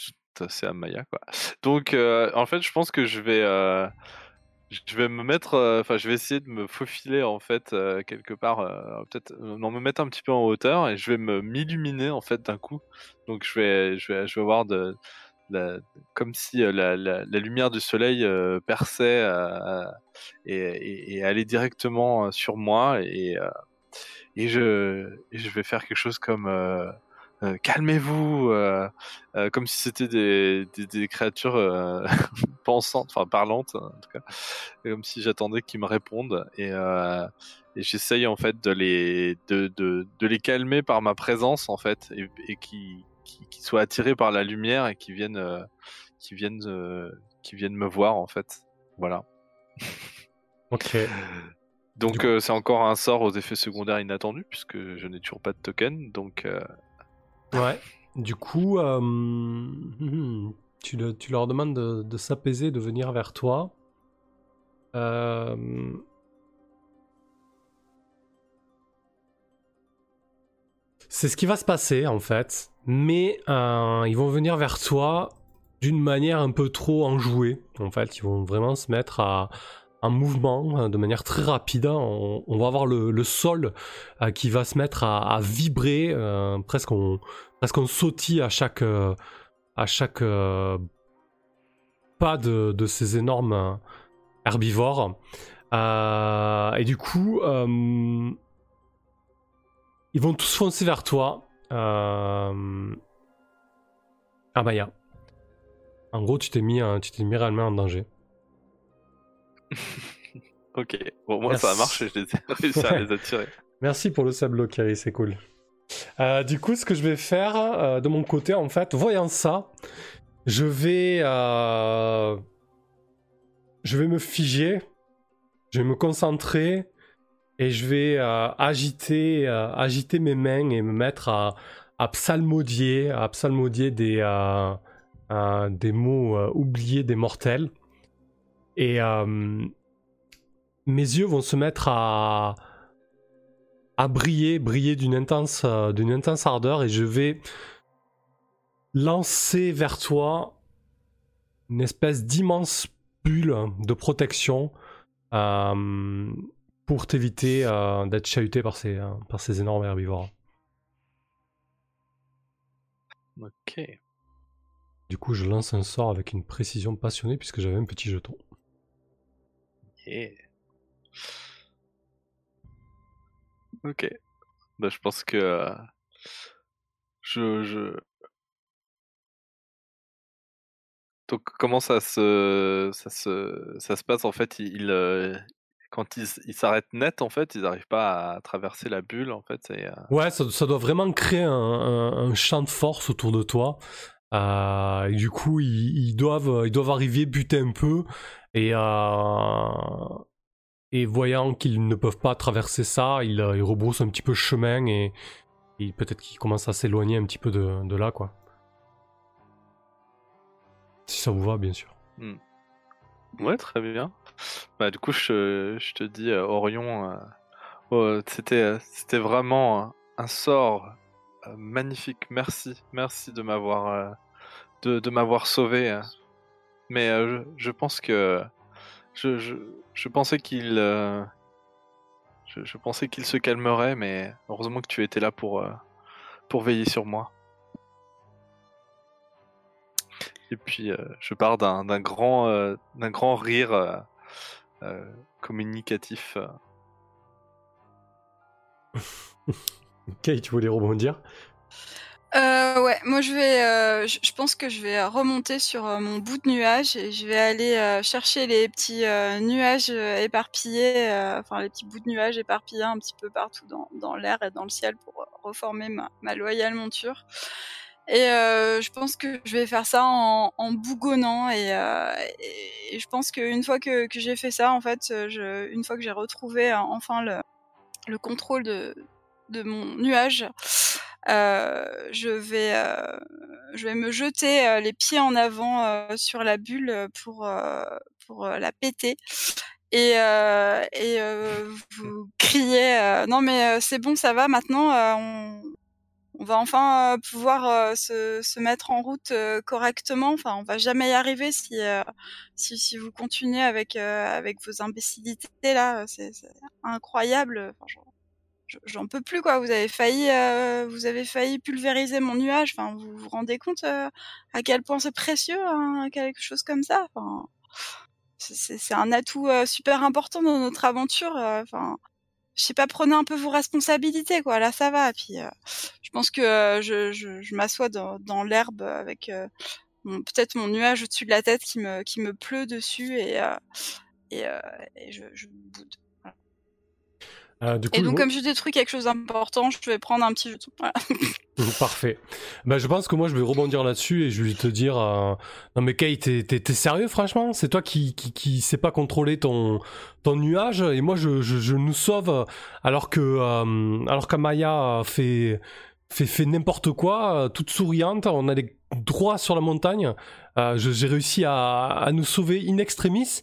c'est à Maya quoi. Donc, euh, en fait, je pense que je vais, euh, je vais me mettre, enfin, je vais essayer de me faufiler en fait quelque part, peut-être, non, me mettre un petit peu en hauteur et je vais me m'illuminer en fait d'un coup. Donc, je vais, je vais, je vais voir de, comme si la, la, lumière du soleil perçait et, et, allait directement sur moi et et je, je vais faire quelque chose comme euh, euh, calmez-vous, euh, comme si c'était des, des, créatures pensantes, enfin parlantes en tout cas, comme si j'attendais qu'ils me répondent et, et j'essaye en fait de les de, de, de, les calmer par ma présence en fait et, et qui, qui, soient attirés par la lumière et qui viennent qui viennent qui viennent me voir en fait, voilà. Ok. Donc euh, c'est encore un sort aux effets secondaires inattendus puisque je n'ai toujours pas de token. Donc euh, ouais. Du coup, euh, tu, leur demandes de, s'apaiser, de venir vers toi. C'est ce qui va se passer en fait, mais ils vont venir vers toi d'une manière un peu trop enjouée. En fait, ils vont vraiment se mettre à, un mouvement hein, de manière très rapide. On, va avoir le, sol euh, qui va se mettre à, vibrer, euh, presque on, presque sautille à chaque, euh, à chaque pas de, ces énormes herbivores. et du coup, ils vont tous foncer vers toi. Ah Maya. En gros, tu t'es mis, tu t'es mis réellement en danger. ok, bon, moi ça a marché, j'ai réussi à les attirer. Merci pour le sable Kari, c'est cool. Euh, du coup, ce que je vais faire euh, de mon côté, en fait, voyant ça, je vais, euh, je vais me figer, je vais me concentrer et je vais agiter, agiter mes mains et me mettre à, à psalmodier, à psalmodier des, des mots oubliés des mortels. Et euh, mes yeux vont se mettre à, à briller, briller d'une intense, euh, d'une intense ardeur et je vais lancer vers toi une espèce d'immense bulle de protection euh, pour t'éviter d'être chahuté par ces, par ces énormes herbivores. Ok. Du coup, je lance un sort avec une précision passionnée puisque j'avais un petit jeton. Ok. Bah, je pense que euh, je, je... Donc comment ça se ça se ça se passe en fait? Il, euh, quand ils s'arrêtent net en fait ils n'arrivent pas à traverser la bulle en fait euh ouais ça, ça, doit vraiment créer un, un, champ de force autour de toi. Et du coup ils, ils, doivent ils doivent arriver buter un peu et et voyant qu'ils ne peuvent pas traverser ça, ils, euh, rebroussent un petit peu chemin et, peut-être qu'ils commencent à s'éloigner un petit peu de, là, quoi. Si ça vous va, bien sûr. Hmm. Ouais, très bien. Bah, du coup, je, te dis, euh, Orion, euh, oh, c'était, vraiment un sort magnifique. Merci, merci de m'avoir, de, m'avoir sauvé. Mais je, pense que je, je, pensais qu'il euh, je, pensais qu'il se calmerait, mais heureusement que tu étais là pour, euh, pour veiller sur moi. Et puis euh, je pars d'un grand, d'un grand rire communicatif. ok, tu voulais rebondir? Euh, ouais, moi je vais, euh, je pense que je vais remonter sur euh, mon bout de nuage et je vais aller euh, chercher les petits nuages éparpillés, enfin les petits bouts de nuages éparpillés un petit peu partout dans, l'air et dans le ciel pour reformer ma, loyale monture. Et je pense que je vais faire ça en, bougonnant et, et, je pense qu'une fois que, j'ai fait ça, en fait, je, une fois que j'ai retrouvé enfin le, le contrôle de mon nuage, je vais je vais me jeter les pieds en avant sur la bulle pour pour la péter et, et vous criez non mais c'est bon ça va maintenant on, on va enfin pouvoir se, se, mettre en route correctement. Enfin, on va jamais y arriver si si, si, vous continuez avec avec vos imbécilités là. C'est incroyable. J'en peux plus quoi. Vous avez failli, euh, vous avez failli pulvériser mon nuage. Enfin, vous vous rendez compte euh, à quel point c'est précieux, hein, quelque chose comme ça. Enfin, c'est un atout euh, super important dans notre aventure. Enfin, je sais pas, prenez un peu vos responsabilités quoi. Là, ça va. Puis, je pense que je, je, je m'assois dans, dans l'herbe avec peut-être mon nuage au-dessus de la tête qui me qui me pleut dessus et et, et je, je boude. Euh, et donc, comme je détruis quelque chose d'important, je vais prendre un petit jeton. Parfait. Bah, je pense que moi, je vais rebondir là-dessus et je vais te dire euh, Non, mais Kate, t'es sérieux, franchement? C'est toi qui, qui, qui sais pas contrôler ton, ton nuage et moi, je, je, je nous sauve alors que euh, alors qu'Amaya fait fait, fait n'importe quoi, toute souriante. On a les droits sur la montagne. Euh, j'ai réussi à, à, nous sauver in extremis.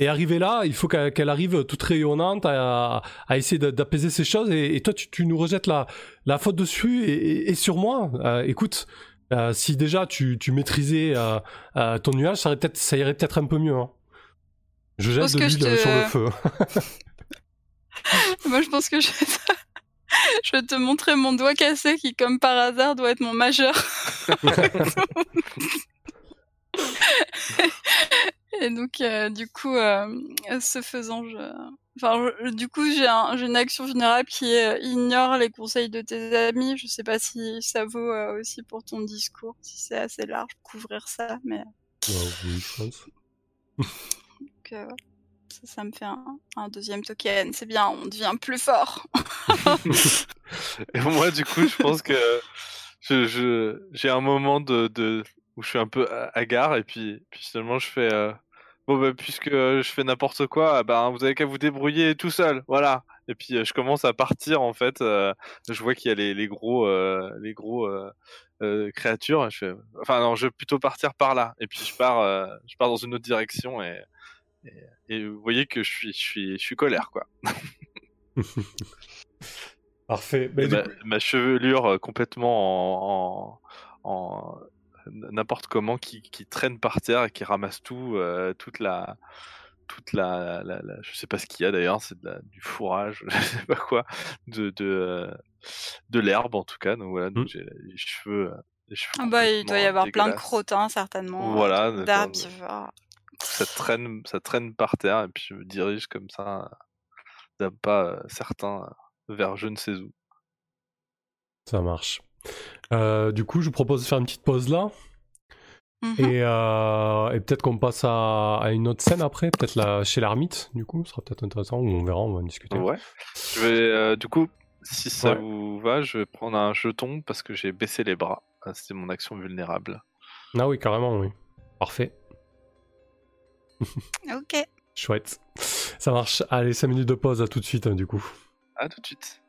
Et arriver là, il faut qu'elle arrive toute rayonnante à, à essayer d'apaiser ces choses. Et, et toi, tu, tu, nous rejettes la, la faute dessus et, et, sur moi. Euh, écoute, euh, si déjà tu, tu maîtrisais ton nuage, ça, peut ça irait peut-être un peu mieux. Hein. Je jette de l'huile te... sur le feu. Moi, je pense que je... je vais te montrer mon doigt cassé qui, comme par hasard, doit être mon majeur. Et donc, euh, du coup, euh, ce faisant, je... enfin, du coup, j'ai un, une action vulnérable qui euh, ignore les conseils de tes amis. Je sais pas si ça vaut euh, aussi pour ton discours, si c'est assez large couvrir ça, mais. oui, je pense. donc, ça, ça, me fait un, un deuxième token. C'est bien, on devient plus fort. Et moi, du coup, je pense que je, je, j'ai un moment de, de, où je suis un peu hagard et puis, puis finalement je fais euh, bon bah puisque je fais n'importe quoi, bah vous avez qu'à vous débrouiller tout seul, voilà. Et puis euh, je commence à partir en fait. Euh, je vois qu'il y a les, les gros les gros créatures. Je fais, enfin non, je vais plutôt partir par là. Et puis je pars je pars dans une autre direction et, et, vous voyez que je suis je suis je suis colère quoi. Parfait. Ma, ma, chevelure complètement en, en, en n'importe comment qui, qui, traîne par terre et qui ramasse tout, euh, toute la, toute la, la, la, je sais pas ce qu'il y a d'ailleurs, c'est du fourrage, je sais pas quoi, de de, euh, de l'herbe en tout cas. Donc voilà, donc mmh. j'ai les cheveux. Les cheveux ah bah, il doit y avoir plein de crottins certainement. Voilà. D'arbres. Ça traîne, ça traîne par terre et puis je me dirige comme ça d'un pas certain vers je ne sais où. Ça marche. Euh, du coup, je vous propose de faire une petite pause là. Mhm. Et, euh, et peut-être qu'on passe à, à, une autre scène après, peut-être là chez l'ermite, du coup, ce sera peut-être intéressant, ou on verra, on va en discuter. Ouais. Je vais, euh, du coup, si ça ouais. vous va, je vais prendre un jeton parce que j'ai baissé les bras. Ah, C'était mon action vulnérable. Ah oui, carrément, oui. Parfait. ok. Chouette. Ça marche. Allez, 5 minutes de pause, à tout de suite, hein, du coup. À tout de suite.